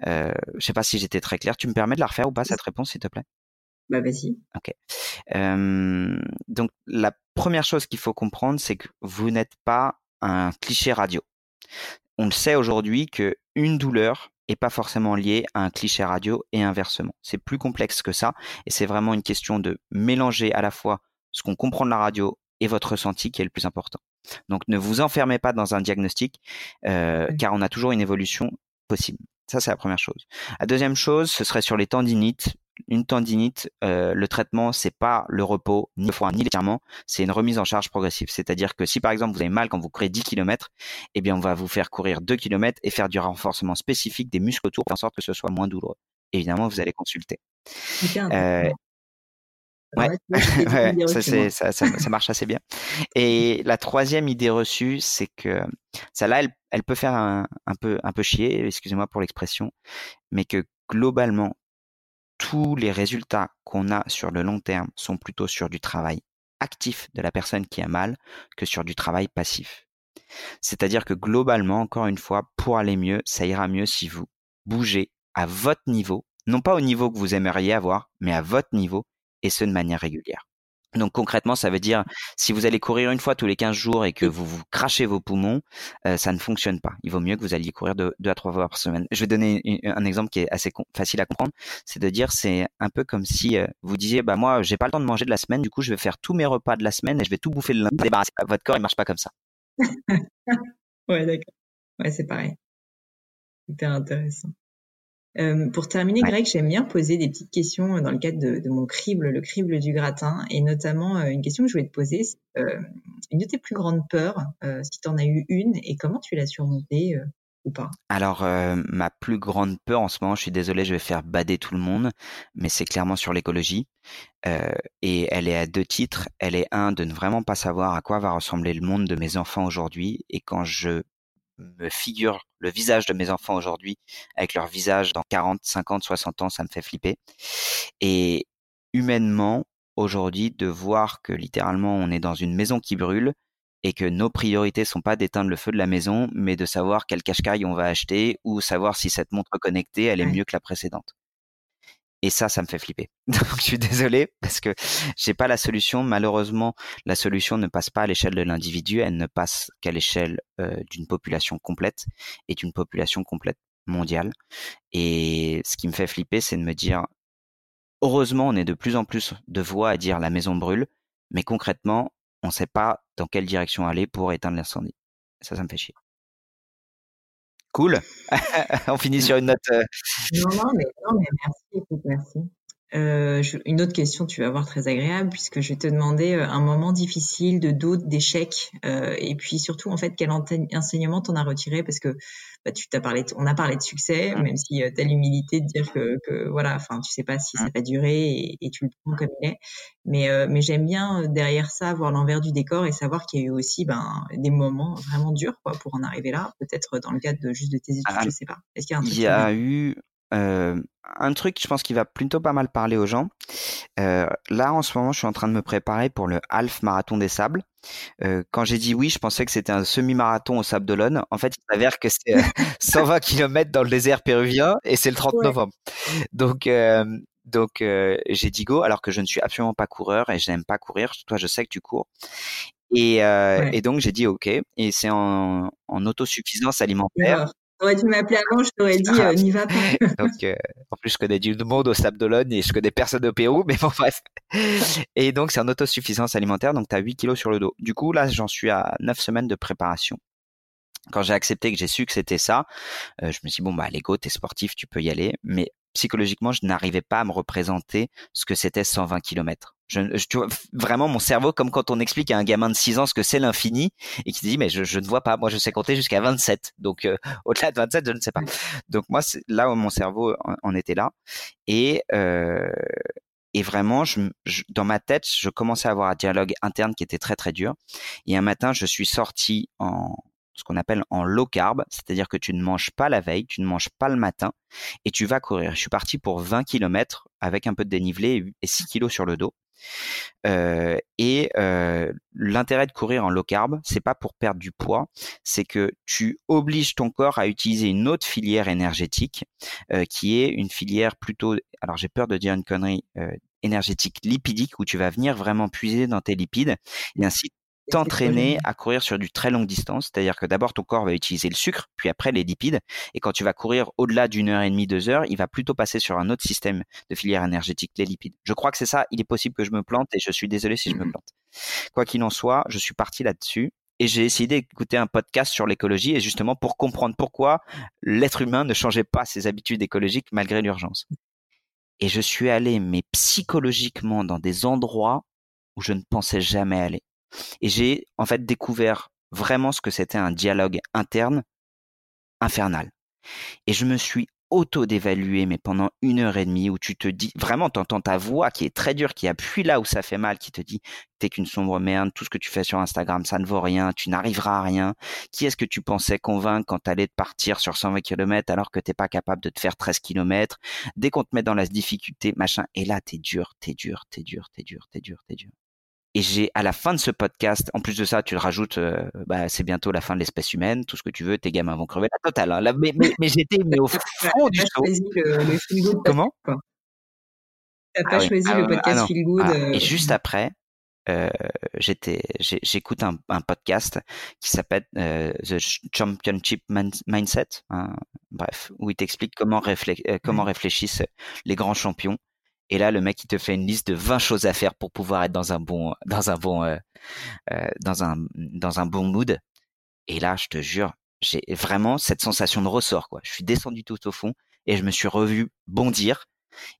Euh, je sais pas si j'étais très clair. Tu me permets de la refaire ou pas cette réponse, s'il te plaît? Bah vas-y. Ok. donc la première chose qu'il faut comprendre, c'est que vous n'êtes pas un cliché radio. On le sait aujourd'hui que une douleur est pas forcément liée à un cliché radio et inversement. C'est plus complexe que ça et c'est vraiment une question de mélanger à la fois ce qu'on comprend de la radio et votre ressenti qui est le plus important. Donc ne vous enfermez pas dans un diagnostic, euh, car on a toujours une évolution possible. Ça, c'est la première chose. La deuxième chose, ce serait sur les tendinites. Une tendinite, euh, le traitement, c'est pas le repos, ni le foin, ni l'étirement, c'est une remise en charge progressive. C'est-à-dire que si par exemple vous avez mal quand vous courez 10 km, eh bien on va vous faire courir 2 km et faire du renforcement spécifique des muscles autour, en sorte que ce soit moins douloureux. Évidemment, vous allez consulter. Euh, [LAUGHS] Ouais, ça, c'est, ça, ça, marche assez bien. Et la troisième idée reçue, c'est que celle-là, elle, elle peut faire un, un, peu, un peu chier, excusez-moi pour l'expression, mais que globalement, tous les résultats qu'on a sur le long terme sont plutôt sur du travail actif de la personne qui a mal que sur du travail passif. C'est-à-dire que globalement, encore une fois, pour aller mieux, ça ira mieux si vous bougez à votre niveau, non pas au niveau que vous aimeriez avoir, mais à votre niveau, et ce de manière régulière. Donc concrètement, ça veut dire si vous allez courir une fois tous les 15 jours et que vous vous crachez vos poumons, euh, ça ne fonctionne pas. Il vaut mieux que vous alliez courir deux, à trois fois par semaine. Je vais donner un exemple qui est assez facile à comprendre. C'est de dire c'est un peu comme si euh, vous disiez bah moi j'ai pas le temps de manger de la semaine, du coup je vais faire tous mes repas de la semaine et je vais tout bouffer le lundi. Votre corps il marche pas comme ça. [LAUGHS] ouais d'accord. Ouais c'est pareil. Hyper intéressant. Euh, pour terminer, Greg, j'aime bien poser des petites questions euh, dans le cadre de, mon crible, le crible du gratin, et notamment euh, une question que je voulais te poser, c'est une de tes plus grandes peurs, si tu en as eu une, et comment tu l'as surmontée ou pas? Alors, ma plus grande peur en ce moment, je suis désolé, je vais faire bader tout le monde, mais c'est clairement sur l'écologie, et elle est à deux titres. Elle est un de ne vraiment pas savoir à quoi va ressembler le monde de mes enfants aujourd'hui, et quand je me figure le visage de mes enfants aujourd'hui avec leur visage dans 40, 50, 60 ans, ça me fait flipper. Et humainement, aujourd'hui, de voir que littéralement on est dans une maison qui brûle et que nos priorités sont pas d'éteindre le feu de la maison, mais de savoir quel cache-caille on va acheter ou savoir si cette montre connectée, elle est mieux que la précédente. Et ça, ça me fait flipper. [LAUGHS] Donc, je suis désolé parce que j'ai pas la solution. Malheureusement, la solution ne passe pas à l'échelle de l'individu, elle ne passe qu'à l'échelle euh, d'une population complète et d'une population complète mondiale. Et ce qui me fait flipper, c'est de me dire, heureusement, on est de plus en plus de voix à dire la maison brûle, mais concrètement, on sait pas dans quelle direction aller pour éteindre l'incendie. Ça, ça me fait chier. Cool. [LAUGHS] On finit sur une note. Euh, non, non, mais, non, mais merci, écoute, merci. Euh, une autre question, tu vas voir très agréable, puisque je vais te demander euh, un moment difficile de doute, d'échec, euh, et puis surtout en fait quel enseignement t'en as retiré, parce que bah, tu t'as parlé, on a parlé de succès, même si euh, t'as l'humilité de dire que, que, voilà, enfin tu sais pas si ça va durer et, et, tu le prends comme il est, mais mais j'aime bien derrière ça voir l'envers du décor et savoir qu'il y a eu aussi ben des moments vraiment durs quoi pour en arriver là, peut-être dans le cadre de juste de tes études, ah, je sais pas. Est-ce qu'il y a un truc Il y a eu euh, un truc, je pense, qui va plutôt pas mal parler aux gens. Euh, là, en ce moment, je suis en train de me préparer pour le half marathon des sables. Euh, quand j'ai dit oui, je pensais que c'était un semi-marathon au Sable d'Olonne. En fait, il s'avère que c'est [LAUGHS] [LAUGHS] 120 km dans le désert péruvien et c'est le 30 novembre. Donc, donc j'ai dit go, alors que je ne suis absolument pas coureur et je n'aime pas courir. Toi, je sais que tu cours. Et, et donc j'ai dit ok. Et c'est en, en autosuffisance alimentaire. T'aurais dû m'appeler avant, je t'aurais dit, euh, n'y va pas. [LAUGHS] donc, euh, en plus, je connais du monde au Sable d'Olonne et je connais personne au Pérou, mais bon, bref. Et donc, c'est en autosuffisance alimentaire, donc tu as 8 kilos sur le dos. Du coup, là, j'en suis à 9 semaines de préparation. Quand j'ai accepté que j'ai su que c'était ça, euh, je me suis dit, bon, bah, l'ego, t'es sportif, tu peux y aller. Mais psychologiquement, je n'arrivais pas à me représenter ce que c'était 120 km. Je, tu vois, vraiment mon cerveau, comme quand on explique à un gamin de 6 ans ce que c'est l'infini et qui dit mais je, je, ne vois pas, moi je sais compter jusqu'à 27, donc euh, [LAUGHS] au-delà de 27 je ne sais pas. Donc moi c'est là où mon cerveau en, était là et euh, et vraiment je, dans ma tête je commençais à avoir un dialogue interne qui était très très dur. Et un matin je suis sorti en ce qu'on appelle en low carb, c'est-à-dire que tu ne manges pas la veille, tu ne manges pas le matin et tu vas courir. Je suis parti pour 20 km avec un peu de dénivelé et 6 kilos sur le dos. Euh, et euh, l'intérêt de courir en low carb, c'est pas pour perdre du poids, c'est que tu obliges ton corps à utiliser une autre filière énergétique, euh, qui est une filière plutôt, alors j'ai peur de dire une connerie, énergétique lipidique, où tu vas venir vraiment puiser dans tes lipides, et ainsi t'entraîner à courir sur du très longue distance. C'est-à-dire que d'abord, ton corps va utiliser le sucre, puis après les lipides. Et quand tu vas courir au-delà d'une heure et demie, deux heures, il va plutôt passer sur un autre système de filière énergétique, les lipides. Je crois que c'est ça. Il est possible que je me plante et je suis désolé si je me plante. Quoi qu'il en soit, je suis parti là-dessus et j'ai essayé d'écouter un podcast sur l'écologie et justement pour comprendre pourquoi l'être humain ne changeait pas ses habitudes écologiques malgré l'urgence. Et je suis allé, mais psychologiquement, dans des endroits où je ne pensais jamais aller. Et j'ai en fait découvert vraiment ce que c'était un dialogue interne infernal. Et je me suis auto-d'évaluer, mais pendant une heure et demie, où tu te dis, vraiment, t'entends ta voix qui est très dure, qui appuie là où ça fait mal, qui te dit, t'es qu'une sombre merde, tout ce que tu fais sur Instagram, ça ne vaut rien, tu n'arriveras à rien. Qui est-ce que tu pensais convaincre quand t'allais te partir sur 120 km alors que t'es pas capable de te faire 13 km? Dès qu'on te met dans la difficulté, machin, et là, t'es dur, t'es dur, t'es dur, t'es dur, t'es dur, t'es dur. Et j'ai à la fin de ce podcast, en plus de ça, tu le rajoutes, euh, bah, c'est bientôt la fin de l'espèce humaine, tout ce que tu veux, tes gamins vont crever la totale. Hein. mais, mais, j'étais mais au [LAUGHS] fond du saut. Le, Comment? T'as pas choisi le podcast Feel Good. Ah, et juste après, euh, j'étais, j'écoute un, un, podcast qui s'appelle euh, The Championship Mindset, hein, bref, où il t'explique comment, réflé euh, comment réfléchissent les grands champions et là, le mec, il te fait une liste de 20 choses à faire pour pouvoir être dans un bon, dans un bon, euh, euh, dans un, dans un bon mood. Et là, je te jure, j'ai vraiment cette sensation de ressort, quoi. Je suis descendu tout au fond et je me suis revu bondir.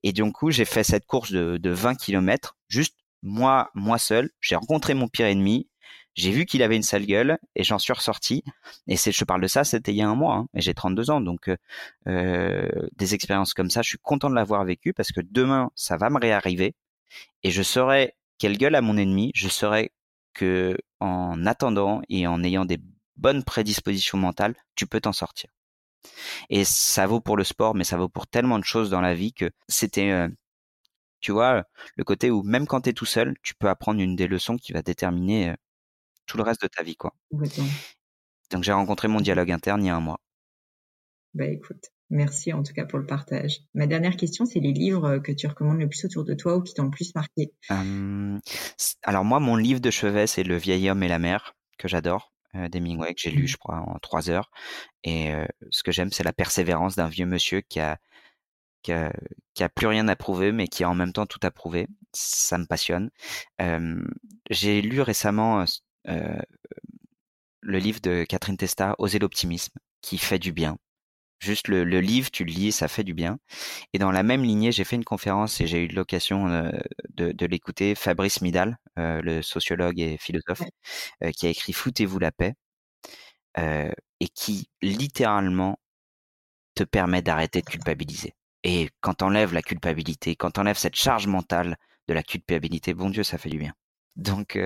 Et du coup, j'ai fait cette course de, de 20 km, juste moi, moi seul. J'ai rencontré mon pire ennemi. J'ai vu qu'il avait une sale gueule et j'en suis ressorti. Et c'est, je parle de ça, c'était il y a un mois hein, et j'ai 32 ans. Donc, euh, euh, des expériences comme ça, je suis content de l'avoir vécu parce que demain, ça va me réarriver et je saurai quelle gueule a mon ennemi. Je saurai que en attendant et en ayant des bonnes prédispositions mentales, tu peux t'en sortir. Et ça vaut pour le sport, mais ça vaut pour tellement de choses dans la vie que c'était, euh, tu vois, le côté où même quand tu es tout seul, tu peux apprendre une des leçons qui va déterminer tout le reste de ta vie, quoi. Donc j'ai rencontré mon dialogue interne il y a un mois. Bah écoute, merci en tout cas pour le partage. Ma dernière question, c'est les livres que tu recommandes le plus autour de toi ou qui t'ont le plus marqué? alors moi, mon livre de chevet, c'est Le vieil homme et la mer, que j'adore, euh, d'Hemingway, que j'ai lu, mmh. je crois, en trois heures. Et euh, ce que j'aime, c'est la persévérance d'un vieux monsieur qui a, qui a, qui a, plus rien à prouver, mais qui a en même temps tout à prouver. Ça me passionne. j'ai lu récemment euh, le livre de Catherine Testa, Oser l'optimisme, qui fait du bien. Juste le, livre, tu le lis, ça fait du bien. Et dans la même lignée, j'ai fait une conférence et j'ai eu l'occasion euh, de, l'écouter. Fabrice Midal, euh, le sociologue et philosophe, qui a écrit Foutez-vous la paix, et qui littéralement te permet d'arrêter de culpabiliser. Et quand t'enlèves la culpabilité, quand t'enlèves cette charge mentale de la culpabilité, bon Dieu, ça fait du bien. Donc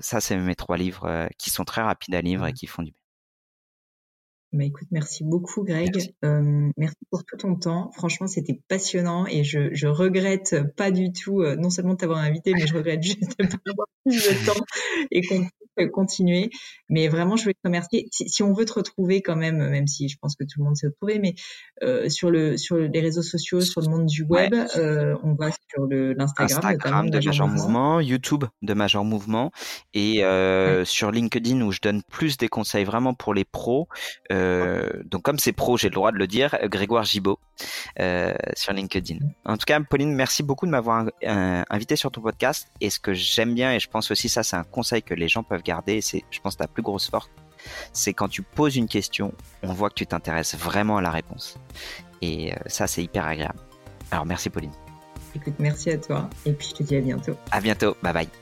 ça, c'est mes trois livres qui sont très rapides à lire et qui font du bien. Bah écoute, merci beaucoup Greg. Merci, euh, merci pour tout ton temps. Franchement, c'était passionnant et je, je regrette pas du tout, euh, non seulement de t'avoir invité, mais je regrette juste de pas avoir plus de temps [LAUGHS] et qu'on continuer. Mais vraiment, je voulais te remercier. Si, si, on veut te retrouver quand même, même si je pense que tout le monde s'est retrouvé, mais euh, sur le sur les réseaux sociaux, sur le monde du web, euh, on va sur l'Instagram, Instagram de Major, Mouvement, YouTube de Major Mouvement et euh, sur LinkedIn où je donne plus des conseils vraiment pour les pros. Euh, euh, donc comme c'est pro, j'ai le droit de le dire, Grégoire Gibaud euh, sur LinkedIn. En tout cas, Pauline, merci beaucoup de m'avoir euh, invité sur ton podcast. Et ce que j'aime bien, et je pense aussi ça, c'est un conseil que les gens peuvent garder, c'est, je pense, ta plus grosse force, c'est quand tu poses une question, on voit que tu t'intéresses vraiment à la réponse. Et ça, c'est hyper agréable. Alors merci Pauline. Écoute, merci à toi. Et puis je te dis à bientôt. À bientôt. Bye bye.